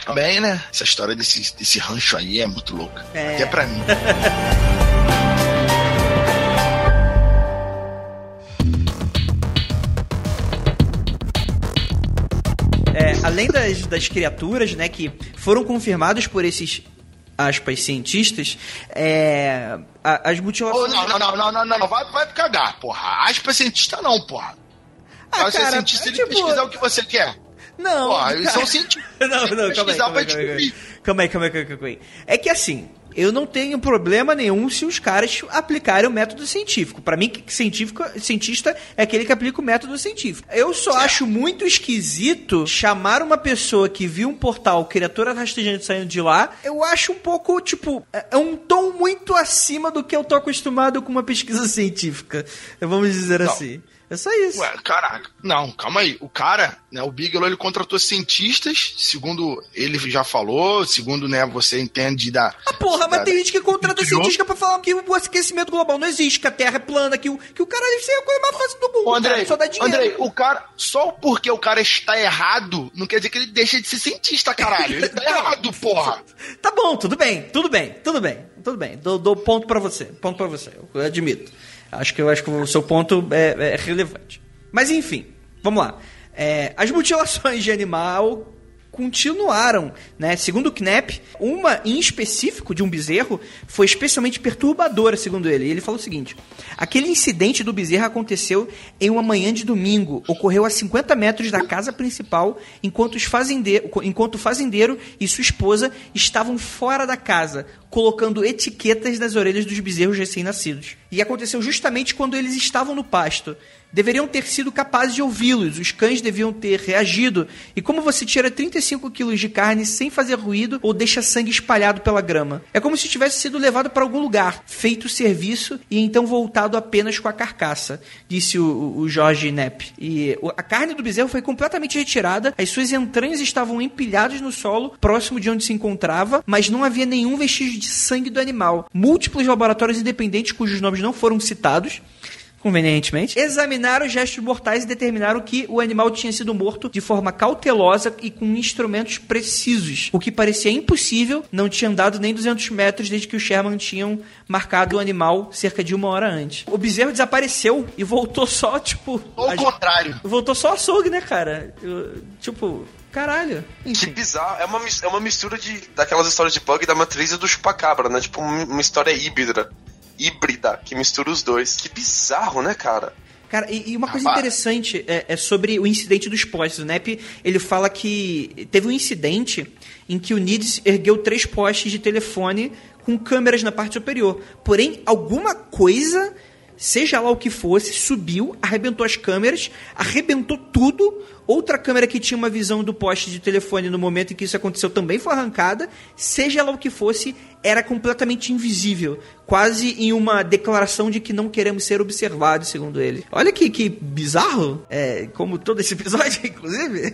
Também, né? Essa história desse, desse rancho aí é muito louca. É. Até pra mim. É, além das, das criaturas, né, que foram confirmadas por esses aspas, cientistas, é, as mutilações... Não, não, não, não, não, não, vai, vai cagar, porra. Aspas cientista não, porra. Ah, Você cara, cientista é, tipo... pesquisar o que você quer. Não. Porra, eles são cientistas. não, não, calma aí, calma aí, calma aí, calma aí, calma aí, calma aí. É que assim, eu não tenho problema nenhum se os caras aplicarem o método científico. Para mim, científico, cientista é aquele que aplica o método científico. Eu só certo. acho muito esquisito chamar uma pessoa que viu um portal, criatura rastejante saindo de lá. Eu acho um pouco, tipo, é, é um tom muito acima do que eu tô acostumado com uma pesquisa científica. Vamos dizer não. assim. É só isso. Ué, caraca. Não, calma aí. O cara, né, o Bigelow, ele contratou cientistas, segundo ele já falou, segundo, né, você entende da... Ah, porra, da, mas tem gente que contrata cientista pra falar que o aquecimento global não existe, que a Terra é plana, que o, que o cara deve ser a coisa mais fácil do mundo, Andrei, cara, só dá dinheiro. Andrei, o cara, só porque o cara está errado, não quer dizer que ele deixa de ser cientista, caralho. Ele tá errado, porra. Tá bom, tudo bem, tudo bem, tudo bem, tudo bem. Dou, dou ponto pra você, ponto pra você, eu admito. Acho que eu acho que o seu ponto é, é relevante. Mas enfim, vamos lá. É, as mutilações de animal continuaram, né? Segundo o Knapp, uma em específico de um bezerro foi especialmente perturbadora, segundo ele. Ele falou o seguinte: aquele incidente do bezerro aconteceu em uma manhã de domingo, ocorreu a 50 metros da casa principal, enquanto, os fazendeiro, enquanto o fazendeiro e sua esposa estavam fora da casa, colocando etiquetas nas orelhas dos bezerros recém-nascidos. E aconteceu justamente quando eles estavam no pasto deveriam ter sido capazes de ouvi-los, os cães deviam ter reagido. E como você tira 35 quilos de carne sem fazer ruído ou deixa sangue espalhado pela grama? É como se tivesse sido levado para algum lugar, feito o serviço e então voltado apenas com a carcaça, disse o, o Jorge Nepp. E a carne do bezerro foi completamente retirada, as suas entranhas estavam empilhadas no solo, próximo de onde se encontrava, mas não havia nenhum vestígio de sangue do animal. Múltiplos laboratórios independentes, cujos nomes não foram citados, convenientemente, examinaram os gestos mortais e determinaram que o animal tinha sido morto de forma cautelosa e com instrumentos precisos, o que parecia impossível, não tinha andado nem 200 metros desde que os Sherman tinham marcado o animal cerca de uma hora antes. O bezerro desapareceu e voltou só, tipo... Ao contrário. Voltou só açougue, né, cara? Eu, tipo... Caralho. Enfim. Que bizarro. É uma, é uma mistura de, daquelas histórias de bug da matriz e do chupacabra, né? Tipo, uma história híbrida híbrida que mistura os dois. Que bizarro, né, cara? Cara, e, e uma coisa interessante é, é, sobre o incidente dos postes. O NEP, ele fala que teve um incidente em que o NIDS ergueu três postes de telefone com câmeras na parte superior. Porém, alguma coisa, seja lá o que fosse, subiu, arrebentou as câmeras, arrebentou tudo, outra câmera que tinha uma visão do poste de telefone no momento em que isso aconteceu também foi arrancada, seja lá o que fosse, era completamente invisível, quase em uma declaração de que não queremos ser observados, segundo ele. Olha que, que bizarro, é, como todo esse episódio, inclusive.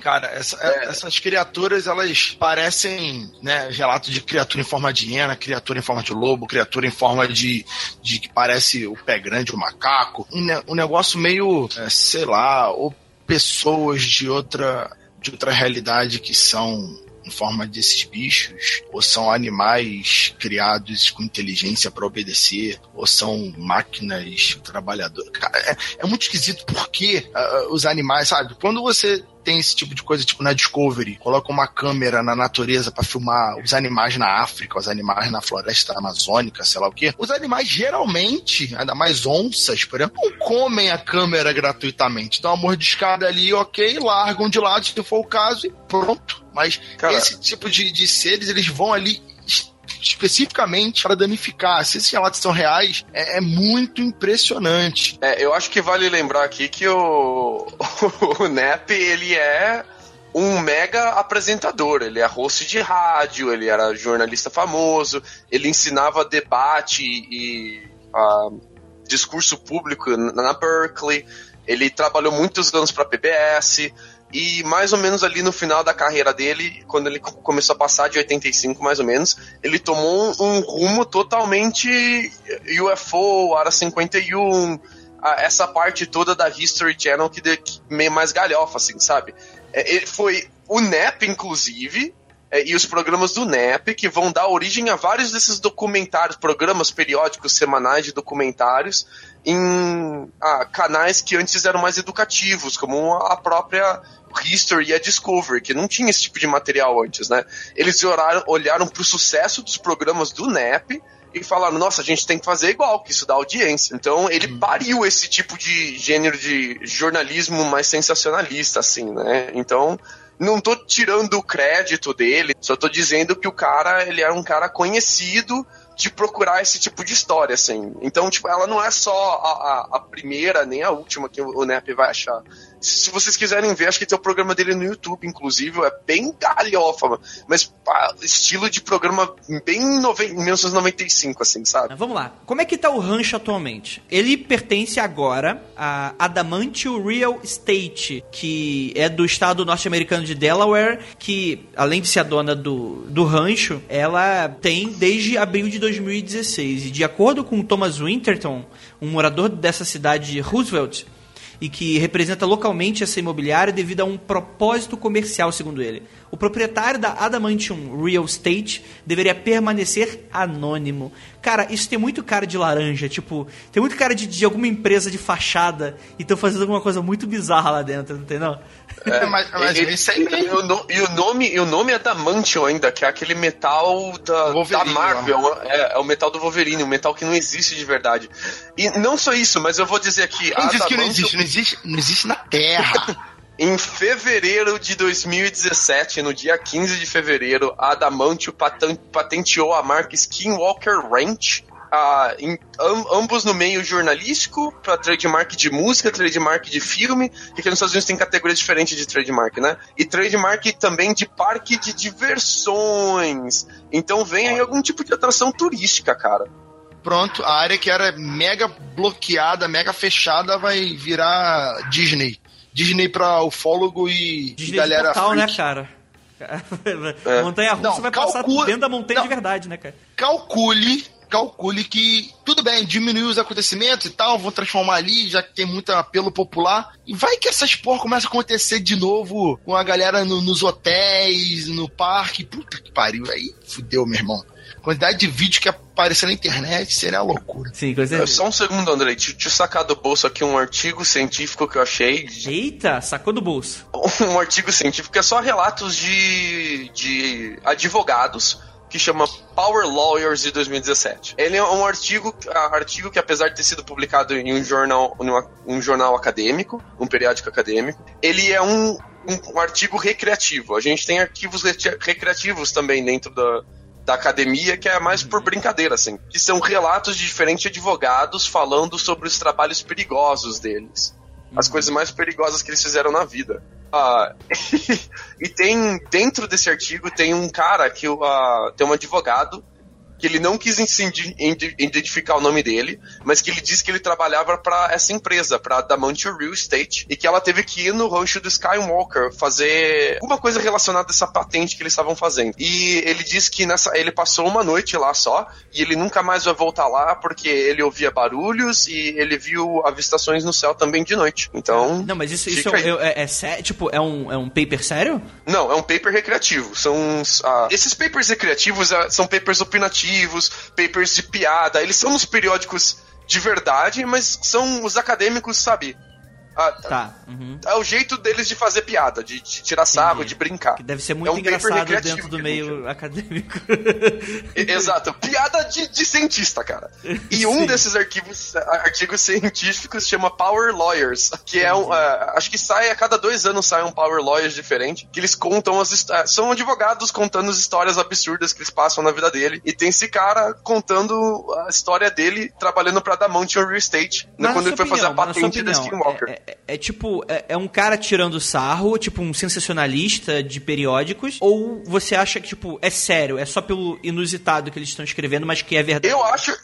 Cara, essa- é, essas criaturas, elas parecem, né, relato de criatura em forma de hiena, criatura em forma de lobo, criatura em forma de, de que parece o pé grande, o macaco. Um, um negócio meio, é, sei lá, ou pessoas de outra, de outra realidade que são em forma desses bichos, ou são animais criados com inteligência para obedecer, ou são máquinas trabalhadoras. Cara, é, é muito esquisito porque ah, os animais, sabe? Quando você tem esse tipo de coisa, tipo na Discovery, coloca uma câmera na natureza para filmar os animais na África, os animais na floresta amazônica, sei lá o quê. Os animais geralmente, ainda mais onças, por exemplo, não comem a câmera gratuitamente. Dão uma mordiscada ali, ok, largam de lado se for o caso e pronto. Mas Cara- esse tipo de, de seres, eles vão ali especificamente para danificar. Se esses relatos são reais, é, é muito impressionante. É, eu acho que vale lembrar aqui que o, o Nep, ele é um mega apresentador. Ele é host de rádio, ele era jornalista famoso, ele ensinava debate e ah, discurso público na Berkeley. Ele trabalhou muitos anos para a PBS. E mais ou menos ali no final da carreira dele, quando ele co- começou a passar de 85 mais ou menos, ele tomou um, um rumo totalmente UFO, Área 51, a- essa parte toda da History Channel que, de, que meio mais galhofa, assim, sabe? É, ele foi o NEP, inclusive, e os programas do NEP que vão dar origem a vários desses documentários, programas periódicos semanais de documentários em ah, canais que antes eram mais educativos, como a própria History e a Discovery, que não tinha esse tipo de material antes, né? Eles olharam, olharam para o sucesso dos programas do NEP e falaram, nossa, a gente tem que fazer igual, que isso dá audiência. Então ele pariu esse tipo de gênero de jornalismo mais sensacionalista, assim, né? Então não tô tirando o crédito dele, só tô dizendo que o cara, ele era um cara conhecido de procurar esse tipo de história, assim. Então, tipo, ela não é só a, a, a primeira, nem a última que o, o Nep vai achar. Se, se vocês quiserem ver, acho que tem o programa dele no YouTube, inclusive, é bem galhofa, mas pá, estilo de programa bem nove, 1995, assim, sabe? Vamos lá. Como é que tá o rancho atualmente? Ele pertence agora a Adamantio Real Estate, que é do estado norte-americano de Delaware, que além de ser a dona do, do rancho, ela tem desde abril de 2016. E de acordo com Thomas Winterton, um morador dessa cidade de Roosevelt, e que representa localmente essa imobiliária devido a um propósito comercial, segundo ele. O proprietário da Adamantium Real Estate deveria permanecer anônimo. Cara, isso tem muito cara de laranja, tipo, tem muito cara de, de alguma empresa de fachada e estão fazendo alguma coisa muito bizarra lá dentro, não tem não? É, mas, mas Ele- isso aí e, mesmo. o no- e o nome e o nome é Adamantium ainda, que é aquele metal da, da Wolverine, Marvel. É, é o metal do Wolverine, um metal que não existe de verdade. E não só isso, mas eu vou dizer que Quem disse que não existe? Não existe, não existe na Terra. Em fevereiro de 2017, no dia 15 de fevereiro, a Adamantio patenteou a marca Skinwalker Ranch. ah, em- am- ambos no meio jornalístico, para trademark de música, trademark de filme, que aqui nos Estados Unidos tem categorias diferentes de trademark, né? E trademark também de parque de diversões. Então vem aí algum tipo de atração turística, cara. Pronto, a área que era mega bloqueada, mega fechada, vai virar Disney. Disney pra ufólogo e, e Disney de galera portal, né, freak. cara? Montanha russa Não, vai passar calcula- dentro da montanha Não. de verdade, né, cara? Calcule, calcule que tudo bem, diminuiu os acontecimentos e tal, vou transformar ali, já que tem muito apelo popular. E vai que essas porra começam a acontecer de novo com a galera no- nos hotéis, no parque. Puta que pariu, aí fudeu, meu irmão. Quantidade de vídeo que apareceu na internet seria loucura. Sim, com certeza. Só um segundo, Andrei. Deixa eu sacar do bolso aqui um artigo científico que eu achei Eita, sacou do bolso. um artigo científico que é só relatos de, de advogados que chama Power Lawyers de 2017. Ele é um artigo, artigo que apesar de ter sido publicado em um jornal, um jornal acadêmico, um periódico acadêmico, ele é um, um, um artigo recreativo. A gente tem arquivos recre- recreativos também dentro da, da academia, que é mais por brincadeira, assim. Que são relatos de diferentes advogados falando sobre os trabalhos perigosos deles. as coisas mais perigosas que eles fizeram na vida. Ah, e tem, dentro desse artigo, tem um cara que uh, tem um advogado que ele não quis identificar o nome dele, mas que ele disse que ele trabalhava para essa empresa, para Damantio Real Estate, e que ela teve que ir no rancho do Skywalker fazer alguma coisa relacionada a essa patente que eles estavam fazendo. E ele disse que nessa, ele passou uma noite lá só, e ele nunca mais vai voltar lá porque ele ouvia barulhos e ele viu avistações no céu também de noite. Então. Não, mas isso, isso é, é, é, tipo, é um, é um paper sério? Não, é um paper recreativo. São. Uh, esses papers recreativos uh, são papers opinativos papers de piada. Eles são nos periódicos de verdade, mas são os acadêmicos, sabe? Ah, tá. Uhum. É o jeito deles de fazer piada, de, de tirar sarro, Entendi. de brincar. Que deve ser muito é um engraçado dentro do meio acadêmico. Exato. Piada de, de cientista, cara. E um desses arquivos, artigos científicos chama Power Lawyers, que é um. Uh, acho que sai a cada dois anos sai um Power Lawyers diferente, que eles contam as são advogados contando as histórias absurdas que eles passam na vida dele. E tem esse cara contando a história dele trabalhando pra Mountain Real Estate, né, quando ele foi fazer a patente da Skinwalker. É, é, é, tipo, é, é, um cara tirando sarro, tipo um sensacionalista de periódicos, ou você acha que, tipo, é sério, é só pelo inusitado que eles estão escrevendo, mas que é verdade? Eu acho.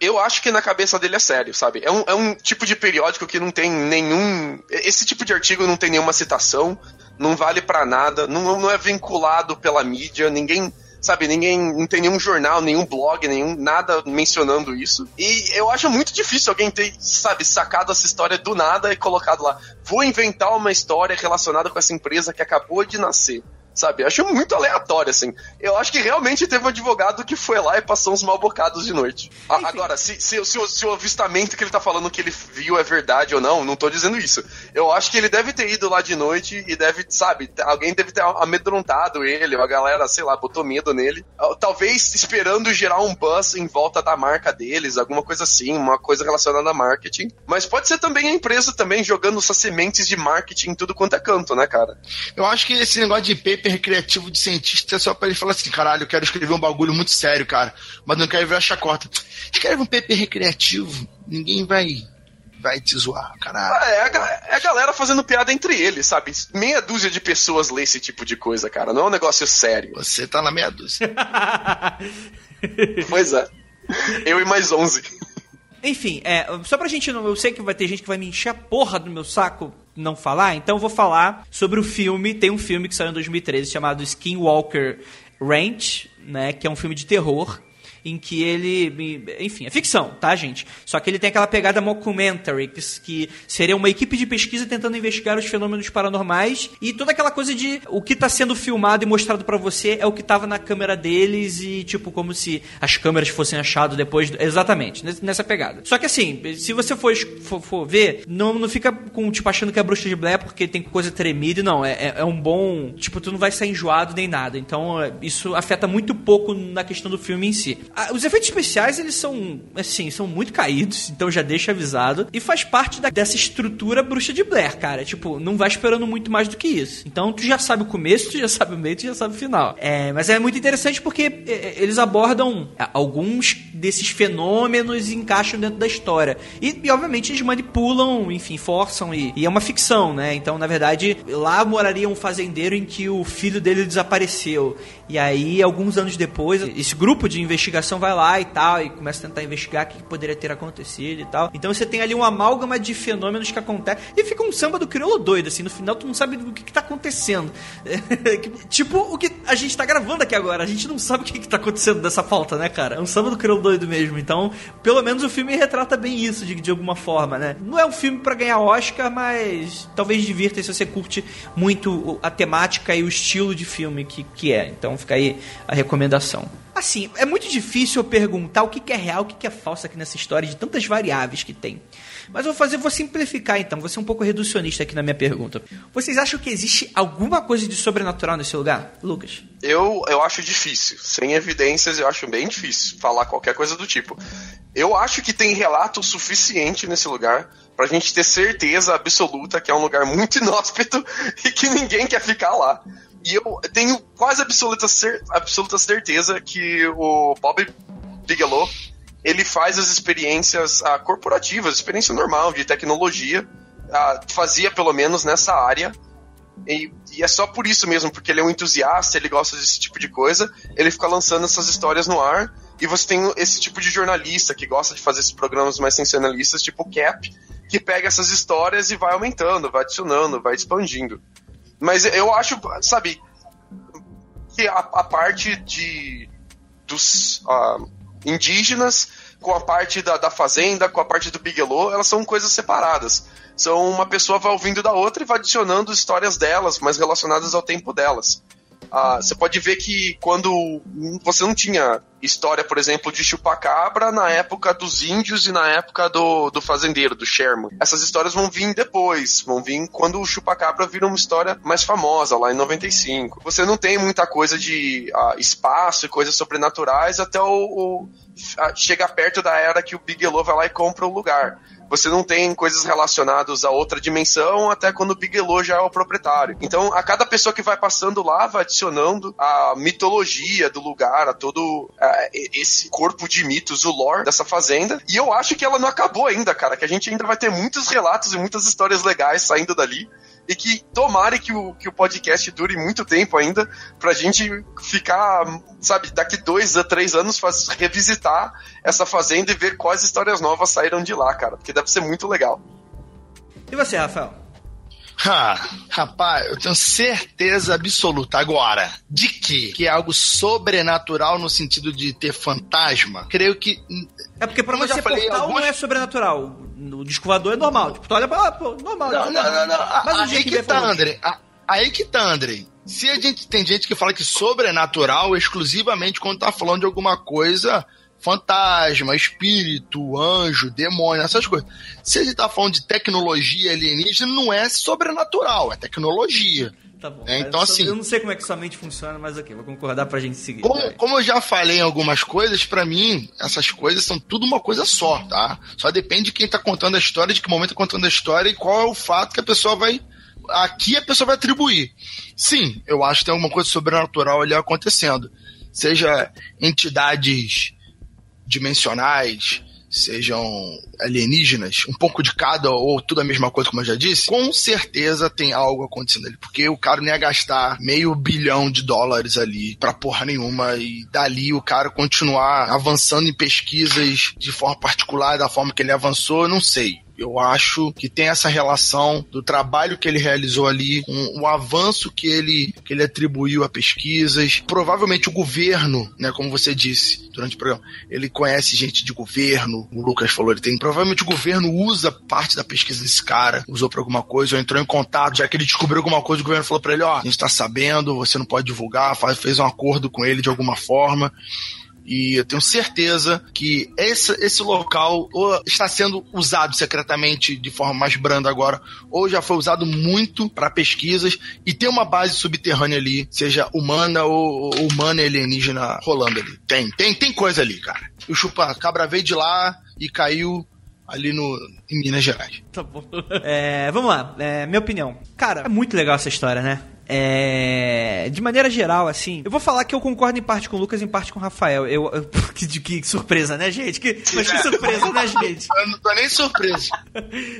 Eu acho que na cabeça dele é sério, sabe? É um, é um tipo de periódico que não tem nenhum. Esse tipo de artigo não tem nenhuma citação, não vale para nada, não, não é vinculado pela mídia, ninguém sabe, ninguém, não tem nenhum jornal, nenhum blog, nenhum, nada mencionando isso. E eu acho muito difícil alguém ter, sabe, sacado essa história do nada e colocado lá. Vou inventar uma história relacionada com essa empresa que acabou de nascer sabe? Eu acho muito aleatório, assim. Eu acho que realmente teve um advogado que foi lá e passou uns mal bocados de noite. A, agora, se, se, se, o, se, o, avistamento que ele tá falando que ele viu é verdade ou não, não tô dizendo isso. Eu acho que ele deve ter ido lá de noite e deve, sabe, alguém deve ter amedrontado ele, a galera, sei lá, botou medo nele. Ah, talvez esperando gerar um buzz em volta da marca deles, alguma coisa assim, uma coisa relacionada a marketing. Mas pode ser também a empresa também jogando suas sementes de marketing em tudo quanto é canto, né, cara? Eu acho que esse negócio de paper paper recreativo de cientista só pra ele falar assim, caralho, eu quero escrever um bagulho muito sério, cara, mas não quero ver a chacota. Escreve um paper recreativo, ninguém vai vai te zoar, caralho. Ah, é, a, é a galera fazendo piada entre eles, sabe? Meia dúzia de pessoas lê esse tipo de coisa, cara. Não é um negócio sério. Você tá na meia dúzia. pois é. Eu e mais onze. Enfim, é, só pra gente não. Eu sei que vai ter gente que vai me encher a porra do meu saco não falar, então eu vou falar sobre o filme. Tem um filme que saiu em 2013 chamado Skinwalker Ranch, né? Que é um filme de terror em que ele. Enfim, é ficção, tá, gente? Só que ele tem aquela pegada mockumentary, que, seria uma equipe de pesquisa tentando investigar os fenômenos paranormais e toda aquela coisa de o que está sendo filmado e mostrado para você é o que estava na câmera deles e, tipo, como se as câmeras fossem achadas depois. Do... Exatamente, nessa pegada. Só que assim, se você for, for, for, ver, não, não fica com, tipo, achando que é bruxa de Blair porque tem coisa tremida, não. É, é, é um bom. Tipo, tu não vai sair enjoado nem nada. Então, é, isso afeta muito pouco na questão do filme em si. Os efeitos especiais, eles são, assim, são muito caídos, então já deixa avisado. E faz parte da, dessa estrutura bruxa de Blair, cara. Tipo, não vai esperando muito mais do que isso. Então tu já sabe o começo, tu já sabe o meio, tu já sabe o final. É, mas é muito interessante porque é, é, eles abordam é, alguns desses fenômenos e encaixam dentro da história. E, e obviamente, eles manipulam, enfim, forçam e, e, é uma ficção, né? Então, na verdade, lá moraria um fazendeiro em que o filho dele desapareceu. E aí, alguns anos depois, esse grupo de investigação vai lá e tal, e começa a tentar investigar o que poderia ter acontecido e tal. Então você tem ali um amálgama de fenômenos que acontecem. E fica um samba do crioulo doido, assim. No final tu não sabe o que, que tá acontecendo. tipo o que a gente tá gravando aqui agora. A gente não sabe o que, que tá acontecendo dessa falta, né, cara? É um samba do crioulo doido mesmo. Então, pelo menos o filme retrata bem isso, de, de alguma forma, né? Não é um filme para ganhar Oscar, mas talvez divirta se você curte muito a temática e o estilo de filme que, que é. Então fica aí a recomendação. Assim, é muito difícil eu perguntar o que é real, o que é falso aqui nessa história de tantas variáveis que tem. Mas vou fazer, vou simplificar então, vou ser um pouco reducionista aqui na minha pergunta. Vocês acham que existe alguma coisa de sobrenatural nesse lugar, Lucas? Eu, eu acho difícil. Sem evidências, eu acho bem difícil falar qualquer coisa do tipo. Eu acho que tem relato suficiente nesse lugar pra gente ter certeza absoluta que é um lugar muito inóspito e que ninguém quer ficar lá. E eu tenho quase absoluta, cer absoluta certeza que o Bob Bigelow ele faz as experiências ah, corporativas, experiência normal de tecnologia, ah, fazia pelo menos nessa área. E, e, é só por isso mesmo, porque ele é um entusiasta, ele gosta desse tipo de coisa, ele fica lançando essas histórias no ar. E você tem esse tipo de jornalista que gosta de fazer esses programas mais sensacionalistas, tipo o Cap, que pega essas histórias e vai aumentando, vai adicionando, vai expandindo. Mas eu acho, sabe, que a, a parte de dos uh, indígenas com a parte da, da fazenda, com a parte do Bigelow, elas são coisas separadas. São uma pessoa vai ouvindo da outra e vai adicionando histórias delas, mais relacionadas ao tempo delas. Ah, você pode ver que quando você não tinha história, por exemplo, de chupacabra na época dos índios e na época do, do fazendeiro, do Sherman. Essas histórias vão vir depois, vão vir quando o chupacabra vira uma história mais famosa, lá em 95. Você não tem muita coisa de ah, espaço e coisas sobrenaturais até o, o chegar perto da era que o Bigelow vai lá e compra o lugar você não tem coisas relacionadas a outra dimensão até quando o Bigelow já é o proprietário. Então, a cada pessoa que vai passando lá vai adicionando a mitologia do lugar, a todo esse corpo de mitos, o lore dessa fazenda. E eu acho que ela não acabou ainda, cara, que a gente ainda vai ter muitos relatos e muitas histórias legais saindo dali e que tomare que o, que o podcast dure muito tempo ainda pra gente ficar, sabe, daqui dois a três anos faz, revisitar essa fazenda e ver quais histórias novas saíram de lá, cara, porque deve ser muito legal. E você, Rafael? Ah, rapaz, eu tenho certeza absoluta agora de que, que é algo sobrenatural no sentido de ter fantasma. Creio que. É porque pra você portal algumas... não é sobrenatural. O disco é normal. Tipo, tu olha pra. Pô, normal. Não, não, não. não. Mas aí que, que tá, André. Aí que tá, André. Se a gente tem gente que fala que sobrenatural exclusivamente quando tá falando de alguma coisa fantasma, espírito, anjo, demônio, essas coisas. Se ele tá falando de tecnologia alienígena, não é sobrenatural, é tecnologia. Tá bom. É, então, assim. Eu não sei como é que sua mente funciona, mas ok, vou concordar pra gente seguir. Como, como eu já falei em algumas coisas, para mim, essas coisas são tudo uma coisa só, tá? Só depende de quem tá contando a história, de que momento tá contando a história e qual é o fato que a pessoa vai. Aqui a pessoa vai atribuir. Sim, eu acho que tem alguma coisa sobrenatural ali acontecendo. Seja entidades dimensionais, sejam alienígenas, um pouco de cada ou tudo a mesma coisa, como eu já disse, com certeza tem algo acontecendo ali. Porque o cara não ia gastar meio bilhão de dólares ali pra porra nenhuma e dali o cara continuar avançando em pesquisas de forma particular, da forma que ele avançou, não sei. Eu acho que tem essa relação do trabalho que ele realizou ali, com o avanço que ele, que ele atribuiu a pesquisas. Provavelmente o governo, né, como você disse durante o programa, ele conhece gente de governo, o Lucas falou, ele tem. Provavelmente o governo usa parte da pesquisa desse cara, usou para alguma coisa, ou entrou em contato, já que ele descobriu alguma coisa, o governo falou para ele: ó, a gente tá sabendo, você não pode divulgar, faz, fez um acordo com ele de alguma forma. E eu tenho certeza que esse, esse local está sendo usado secretamente de forma mais branda agora, ou já foi usado muito para pesquisas e tem uma base subterrânea ali, seja humana ou, ou humana alienígena rolando ali. Tem, tem, tem coisa ali, cara. O chupa cabra veio de lá e caiu ali no, em Minas Gerais. Tá bom. É, vamos lá, é, minha opinião. Cara, é muito legal essa história, né? É, de maneira geral, assim, eu vou falar que eu concordo em parte com o Lucas, em parte com o Rafael. Eu, eu que, que, surpresa, né, gente? Que, mas que surpresa, né, gente? Eu não tô nem surpreso.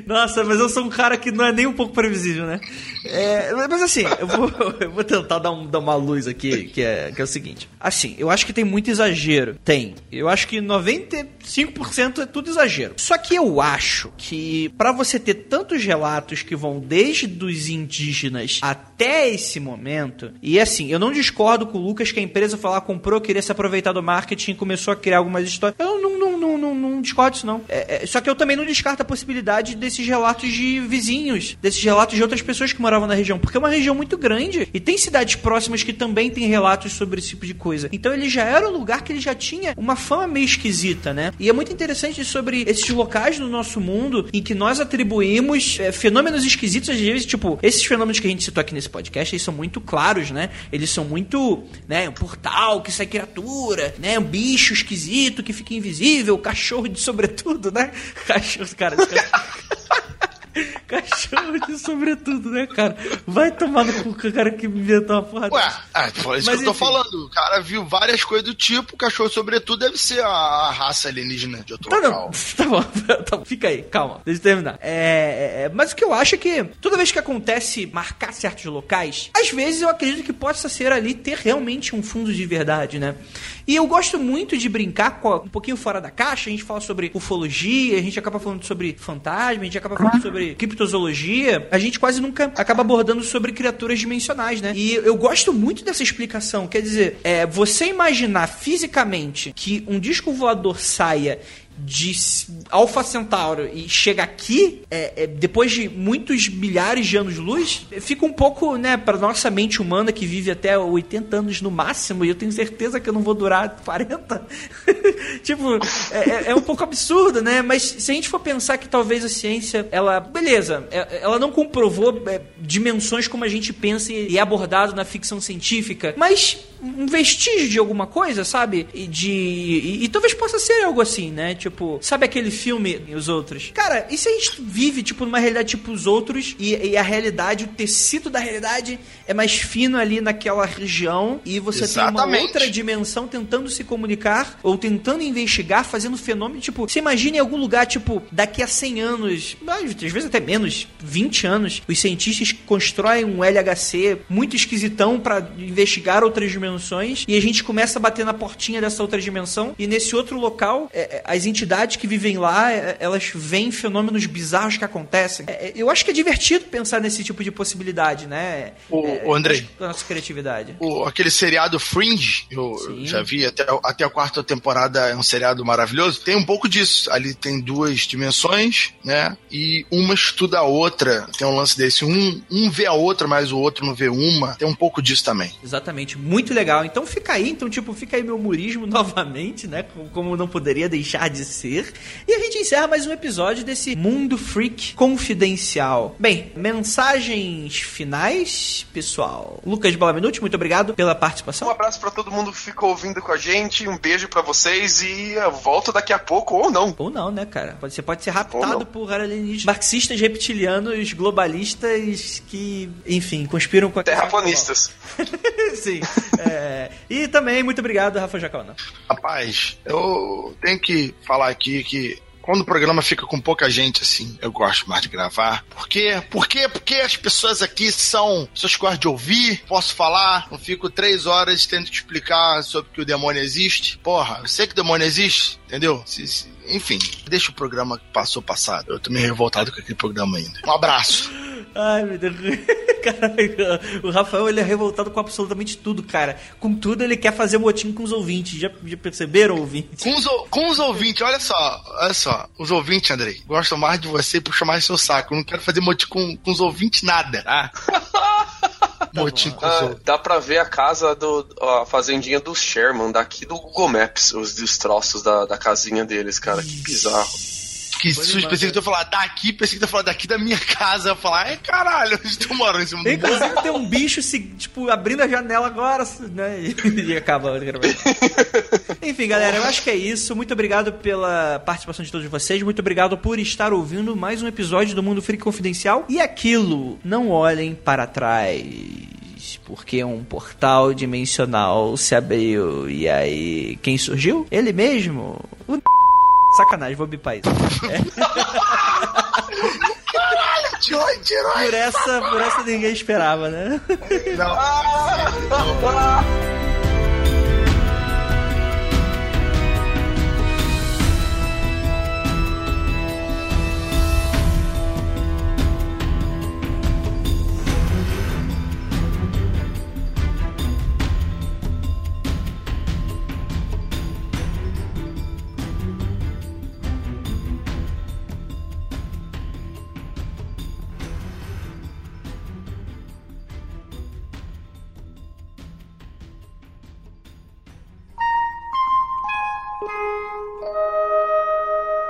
Nossa, mas eu sou um cara que não é nem um pouco previsível, né? É, mas assim, eu vou, eu vou tentar dar, um, dar uma luz aqui, que é, que é o seguinte. Assim, eu acho que tem muito exagero. Tem. Eu acho que 95% é tudo exagero. Só que eu acho que para você ter tantos relatos que vão desde os indígenas até esse momento, e assim, eu não discordo com o Lucas que a empresa lá, comprou, queria se aproveitar do marketing e começou a criar algumas histórias. Eu não, não, não, não, discordo disso, não. É, é, só que eu também não descarto a possibilidade desses relatos de vizinhos, desses relatos de outras pessoas que moravam na região, porque é uma região muito grande e tem cidades próximas que também têm relatos sobre esse tipo de coisa. Então ele já era um lugar que ele já tinha uma fama meio esquisita, né? E é muito interessante sobre esses locais do nosso mundo em que nós atribuímos é, fenômenos esquisitos, às vezes, tipo, esses fenômenos que a gente citou aqui nesse podcast, eles são muito claros, né? Eles são muito, né, um portal que sai criatura, né? Um bicho esquisito que fica invisível, cachorro de sobretudo, né? Cachorro, cara, Cachorro de sobretudo, né, cara? Vai tomar no cu o cara que inventou uma porra Ué, é, foi isso Mas, que eu tô enfim. falando. O cara viu várias coisas do tipo, cachorro sobretudo deve ser a, raça alienígena de outro Tá, local. Tá bom, tá bom. Fica aí, calma. Deixa eu terminar. É, é, mas o que eu acho é que toda vez que acontece marcar certos locais, às vezes eu acredito que possa ser ali ter realmente um fundo de verdade, né? E eu gosto muito de brincar com um pouquinho fora da caixa. A gente fala sobre ufologia, a gente acaba falando sobre fantasma, a gente acaba falando sobre criptozoologia. A gente quase nunca acaba abordando sobre criaturas dimensionais, né? E eu gosto muito dessa explicação. Quer dizer, é, você imaginar fisicamente que um disco voador saia de Alpha Centauro e chega aqui, é, é, depois de muitos milhares de anos-luz, fica um pouco, né, pra nossa mente humana que vive até 80 anos no máximo, e eu tenho certeza que eu não vou durar 40. tipo, é, é- é um pouco absurdo, né? Mas se a gente for pensar que talvez a ciência, ela, beleza, é- ela não comprovou é, dimensões como a gente pensa e é abordado na ficção científica, mas um vestígio de alguma coisa, sabe? E de. E, e talvez possa ser algo assim, né? Tipo, sabe aquele filme Os Outros? Cara, e se a gente vive, tipo, numa realidade tipo Os Outros e, e a realidade, o tecido da realidade é mais fino ali naquela região e você tem uma Exatamente. outra dimensão tentando se comunicar ou tentando investigar, fazendo fenômeno, tipo, você imagina em algum lugar, tipo, daqui a 100 anos, às vezes até menos, 20 anos, os cientistas constroem um LHC muito esquisitão pra investigar outras dimensões e a gente começa a bater na portinha dessa outra dimensão e nesse outro local, é, é, as entidades que vivem lá, é, elas veem fenômenos bizarros que acontecem. É, é, eu acho que é divertido pensar nesse tipo de possibilidade, né? É, ô, Andrei. Da nossa criatividade. O, aquele seriado Fringe, eu, eu já vi até, até a quarta temporada, é um seriado maravilhoso. Tem um pouco disso. Ali tem duas dimensões, né? E uma estuda a outra. Tem um lance desse. Um, um vê a outra, mas o outro não vê uma. Tem um pouco disso também. Exatamente, muito legal. Então fica aí, então tipo, fica aí meu humorismo novamente, né? Como- não poderia deixar de ser. E a gente encerra mais um episódio desse Mundo Freak Confidencial. Bem, mensagens finais, pessoal. Lucas Balaminuti, muito obrigado pela Um participação. abraço pra todo mundo que ficou ouvindo com a gente, um beijo pra vocês e eu volto daqui a pouco ou não. Ou não, né, cara? Você pode ser raptado por alienígenas marxistas, reptilianos, globalistas que, enfim, conspiram com a Terraplanistas. Sim. É, E também, muito obrigado, Rafa Jacauna. Rapaz, eu tenho que falar aqui que quando o programa fica com pouca gente assim, eu gosto mais de gravar. Por quê? Por quê? Porque as pessoas aqui são pessoas que gostam de ouvir, posso falar, não fico três horas tendo que explicar sobre que o demônio existe. Porra, eu sei que o demônio existe, entendeu? Se- se- enfim, deixa o programa que passou passado. Eu tô meio revoltado com aquele programa ainda. Um abraço. Ai, meu Deus. Caralho, o Rafael ele é revoltado com absolutamente tudo, cara. Com tudo ele quer fazer motim com os ouvintes. Já, já perceberam, ouvintes? Com os, com os ouvintes, olha só, olha só, os ouvintes, Andrei, gostam mais de você e puxam mais seu saco. Eu não quero fazer motim com, com os ouvintes nada, tá? motim com os Ah, ouvintes. dá pra ver a casa do. a fazendinha do Sherman, daqui do Google Maps, os destroços da, da casinha deles, cara. Que bizarro. Que pensei que tu ia falar daqui, pensei que tu ia falar daqui da minha casa. Falar, ai caralho, eles estão morando em cima do morro. Inclusive tem um bicho, se, tipo, abrindo a janela agora, né? E acaba a gravação. Enfim, galera, eu acho que é isso. Muito obrigado pela participação de todos vocês. Muito obrigado por estar ouvindo mais um episódio do Mundo Freak Confidencial. E aquilo, não olhem para trás. Porque um portal dimensional se abriu. E aí, quem surgiu? Ele mesmo. O Sacanagem, vou bipar isso. Tirou, tirou. Por essa, por essa ninguém esperava, né? Não.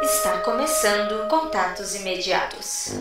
Está começando Contatos Imediatos.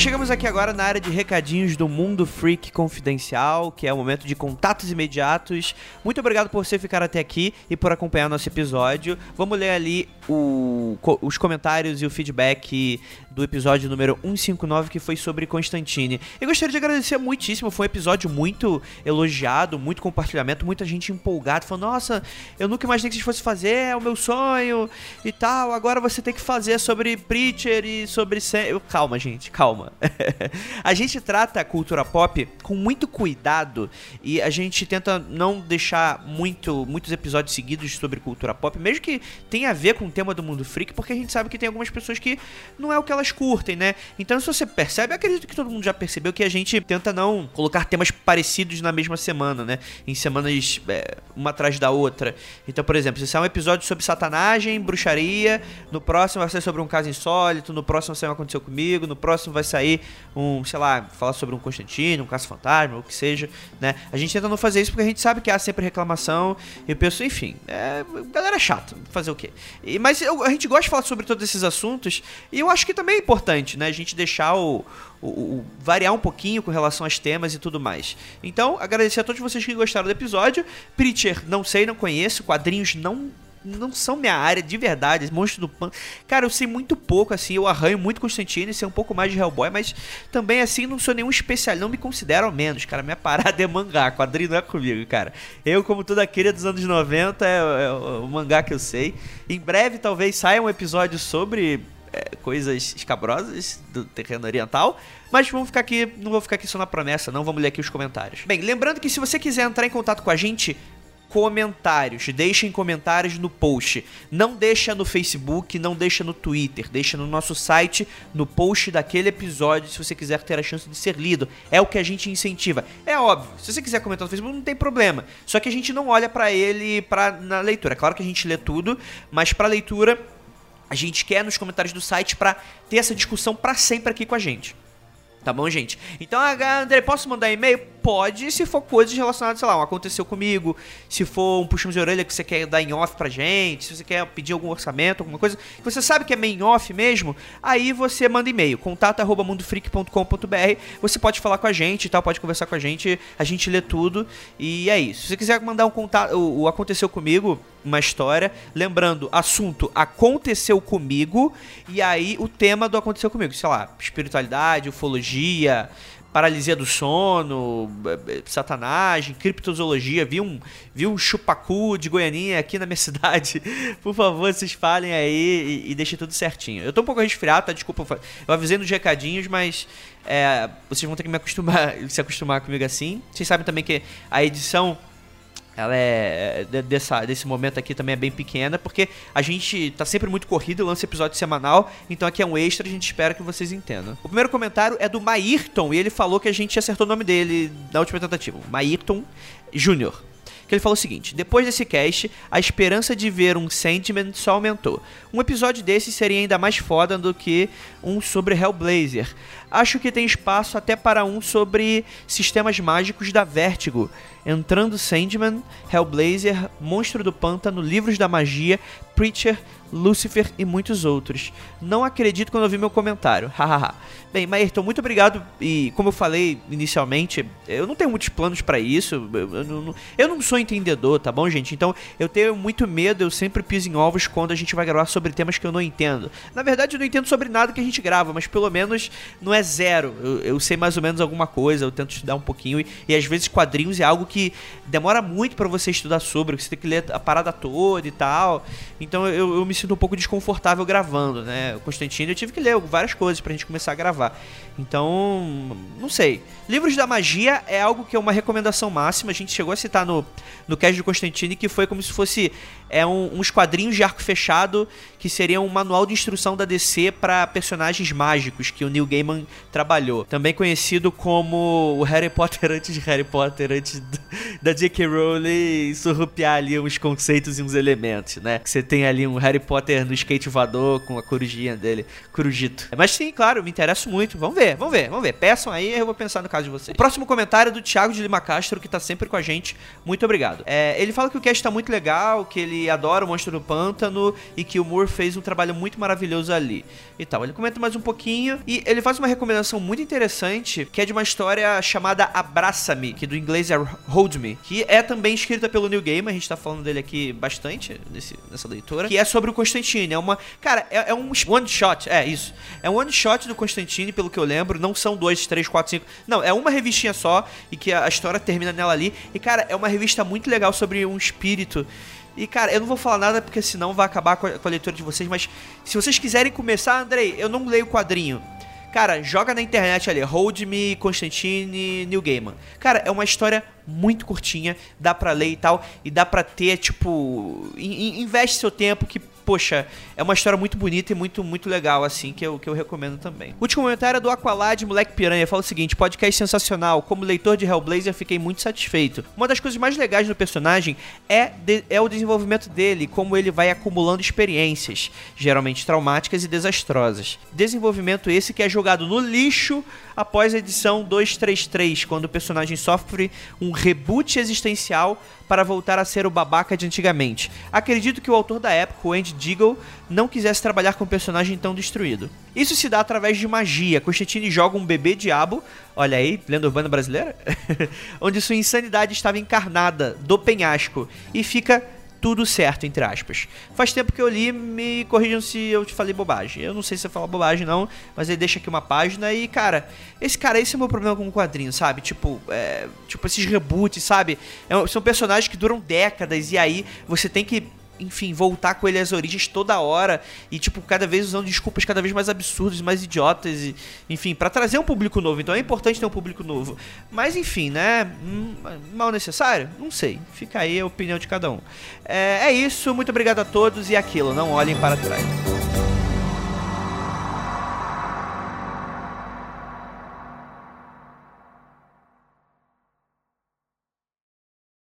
chegamos aqui agora na área de recadinhos do Mundo Freak Confidencial, que é o momento de contatos imediatos. Muito obrigado por você ficar até aqui e por acompanhar nosso episódio. Vamos ler ali o, os comentários e o feedback do episódio número 159, que foi sobre Constantine. Eu gostaria de agradecer muitíssimo, foi um episódio muito elogiado, muito compartilhamento, muita gente empolgada, falando, nossa, eu nunca imaginei que vocês fossem fazer, é o meu sonho e tal, agora você tem que fazer sobre Preacher e sobre... Sam." Eu, Calma, gente, calma. a gente trata a cultura pop com muito cuidado e a gente tenta não deixar muito, muitos episódios seguidos sobre cultura pop, mesmo que tenha a ver com tema do mundo freak, porque a gente sabe que tem algumas pessoas que não é o que elas curtem, né? Então, se você percebe, eu acredito que todo mundo já percebeu que a gente tenta não colocar temas parecidos na mesma semana, né? Em semanas é, uma atrás da outra. Então, por exemplo, se sai um episódio sobre satanagem, bruxaria, no próximo vai ser sobre um caso insólito, no próximo vai sair um aconteceu comigo, no próximo vai sair um, sei lá, falar sobre um Constantino, um caso fantasma, o que seja, né? A gente tenta não fazer isso porque a gente sabe que há sempre reclamação e penso, enfim, é, galera é chata, fazer o quê? E, mas eu- a gente gosta de falar sobre todos esses assuntos e eu acho que também é importante, né? A gente deixar o, o- o- variar um pouquinho com relação aos temas e tudo mais. Então, agradecer a todos vocês que gostaram do episódio. Preacher, não sei, não conheço, quadrinhos não não são minha área de verdade, monstro do pan. Cara, eu sei muito pouco assim, eu arranho muito Constantine, sei um pouco mais de Hellboy, mas também assim não sou nenhum especial, não me considero ao menos, cara. Minha parada é mangá, quadrinho não é comigo, cara. Eu, como toda aquele dos anos 90, é, é o mangá que eu sei. Em breve talvez saia um episódio sobre é, coisas escabrosas do terreno oriental. Mas vamos ficar aqui, não vou ficar aqui só na promessa, não. Vamos ler aqui os comentários. Bem, lembrando que se você quiser entrar em contato com a gente, comentários, deixem comentários no post. Não deixa no Facebook, não deixa no Twitter, deixa no nosso site, no post daquele episódio, se você quiser ter a chance de ser lido. É o que a gente incentiva. É óbvio, se você quiser comentar no Facebook, não tem problema. Só que a gente não olha pra ele pra, na leitura. Claro que a gente lê tudo, mas pra leitura a gente quer nos comentários do site pra ter essa discussão pra sempre aqui com a gente. Tá bom, gente? Então, André, posso mandar e-mail? Pode, se for coisas relacionadas, sei lá, um aconteceu comigo, se for um puxão de orelha que você quer dar em off pra gente, se você quer pedir algum orçamento, alguma coisa, que você sabe que é meio em off mesmo, aí você manda e-mail, contato arroba mundofreak.com.br, você pode falar com a gente e tal, pode conversar com a gente, a gente lê tudo, e é isso. Se você quiser mandar um contato, o, o aconteceu comigo, uma história, lembrando, assunto aconteceu comigo, e aí o tema do aconteceu comigo, sei lá, espiritualidade, ufologia, paralisia do sono, b- b- satanagem, criptozoologia, vi um, vi um chupacu de Goianinha aqui na minha cidade. Por favor, vocês falem aí e, e deixem tudo certinho. Eu tô um pouco resfriado, tá? Desculpa, eu avisei nos recadinhos, mas é, vocês vão ter que me acostumar, se acostumar comigo assim. Vocês sabem também que a edição ela é de- dessa, desse momento aqui também é bem pequena, porque a gente tá sempre muito corrido, lança episódio semanal, então aqui é um extra, a gente espera que vocês entendam. O primeiro comentário é do Maírton, e ele falou que a gente acertou o nome dele na última tentativa, Maírton Júnior. Que ele falou o seguinte: depois desse cast, a esperança de ver um Sandman só aumentou. Um episódio desse seria ainda mais foda do que um sobre Hellblazer. Acho que tem espaço até para um sobre sistemas mágicos da Vertigo. Entrando Sandman, Hellblazer, Monstro do Pântano, Livros da Magia, Preacher, Lucifer e muitos outros. Não acredito quando eu vi meu comentário. Hahaha. Bem, Maerton, muito obrigado. E como eu falei inicialmente, eu não tenho muitos planos pra isso. Eu, eu não, eu não sou entendedor, tá bom, gente? Então eu tenho muito medo, eu sempre piso em ovos quando a gente vai gravar sobre temas que eu não entendo. Na verdade, eu não entendo sobre nada que a gente grava, mas pelo menos não é zero. Eu, eu sei mais ou menos alguma coisa, eu tento estudar um pouquinho. E, e às vezes quadrinhos é algo que demora muito pra você estudar sobre, você tem que ler a parada toda e tal. Então eu, me sinto um pouco desconfortável gravando, né? Constantino eu tive que ler várias coisas pra gente começar a gravar. Então, não sei. Livros da Magia é algo que é uma recomendação máxima. A gente chegou a citar no, no cast do Constantine que foi como se fosse é um, uns quadrinhos de arco fechado que seria um manual de instrução da DC para personagens mágicos que o Neil Gaiman trabalhou. Também conhecido como o Harry Potter antes de Harry Potter, antes da J.K. Rowling surrupiar ali uns conceitos e uns elementos, né? Você tem ali um Harry Potter no skate voador com a corujinha dele, corujito. Mas sim, claro, me interesso muito. Vamos ver, vamos ver, vamos ver. Peçam aí, eu vou pensar no caso de vocês. O próximo comentário é do Thiago de Lima Castro, que tá sempre com a gente. Muito obrigado. É, ele fala que o cast tá muito legal, que ele adora o Monstro do Pântano e que o Moore fez um trabalho muito maravilhoso ali. E tal. Ele comenta mais um pouquinho e ele faz uma recomendação muito interessante, que é de uma história chamada Abraça-me, que do inglês é Hold Me, que é também escrita pelo Neil Gaiman, a gente tá falando dele aqui bastante nesse, nessa leitura, que é sobre o Constantine. É uma. Cara, é, é um one shot, é isso. É um one shot do Constantine, pelo que eu lembro. Não são dois, três, quatro, cinco. Não, é uma revistinha só e que a história termina nela ali. E, cara, é uma revista muito legal sobre um espírito. E, cara, eu não vou falar nada porque senão vai acabar com a, com a leitura de vocês. Mas se vocês quiserem começar, Andrei, eu não leio o quadrinho. Cara, joga na internet ali, Hold Me, Constantine, New Gaiman. Cara, é uma história muito curtinha, dá pra ler e tal, e dá pra ter, tipo, in, investe seu tempo que poxa, é uma história muito bonita e muito, muito legal, assim, que eu, que eu recomendo também. Último comentário é do Aqualad Moleque Piranha. Fala o seguinte: podcast sensacional. Como leitor de Hellblazer, fiquei muito satisfeito. Uma das coisas mais legais do personagem é, de, é o desenvolvimento dele, como ele vai acumulando experiências, geralmente traumáticas e desastrosas. Desenvolvimento esse que é jogado no lixo após a edição 233, quando o personagem sofre um reboot existencial para voltar a ser o babaca de antigamente. Acredito que o autor da época, o Andy não quisesse trabalhar com um personagem tão destruído. Isso se dá através de magia. Constantine joga um bebê diabo, olha aí, lenda urbana brasileira, onde sua insanidade estava encarnada do penhasco e fica tudo certo, entre aspas. Faz tempo que eu li, me corrijam se eu te falei bobagem. Eu não sei se você fala bobagem, não, mas ele deixa aqui uma página e, cara, esse cara, esse é o meu problema com o quadrinho, sabe? Tipo, é, tipo esses reboots, sabe? É, são personagens que duram décadas e aí você tem que enfim, voltar com ele às origens toda hora e, tipo, cada vez usando desculpas cada vez mais absurdas, mais idiotas, e, enfim, para trazer um público novo. Então é importante ter um público novo. Mas, enfim, né? Hum, mal necessário? Não sei. Fica aí a opinião de cada um. É, é isso, muito obrigado a todos e aquilo, não olhem para trás.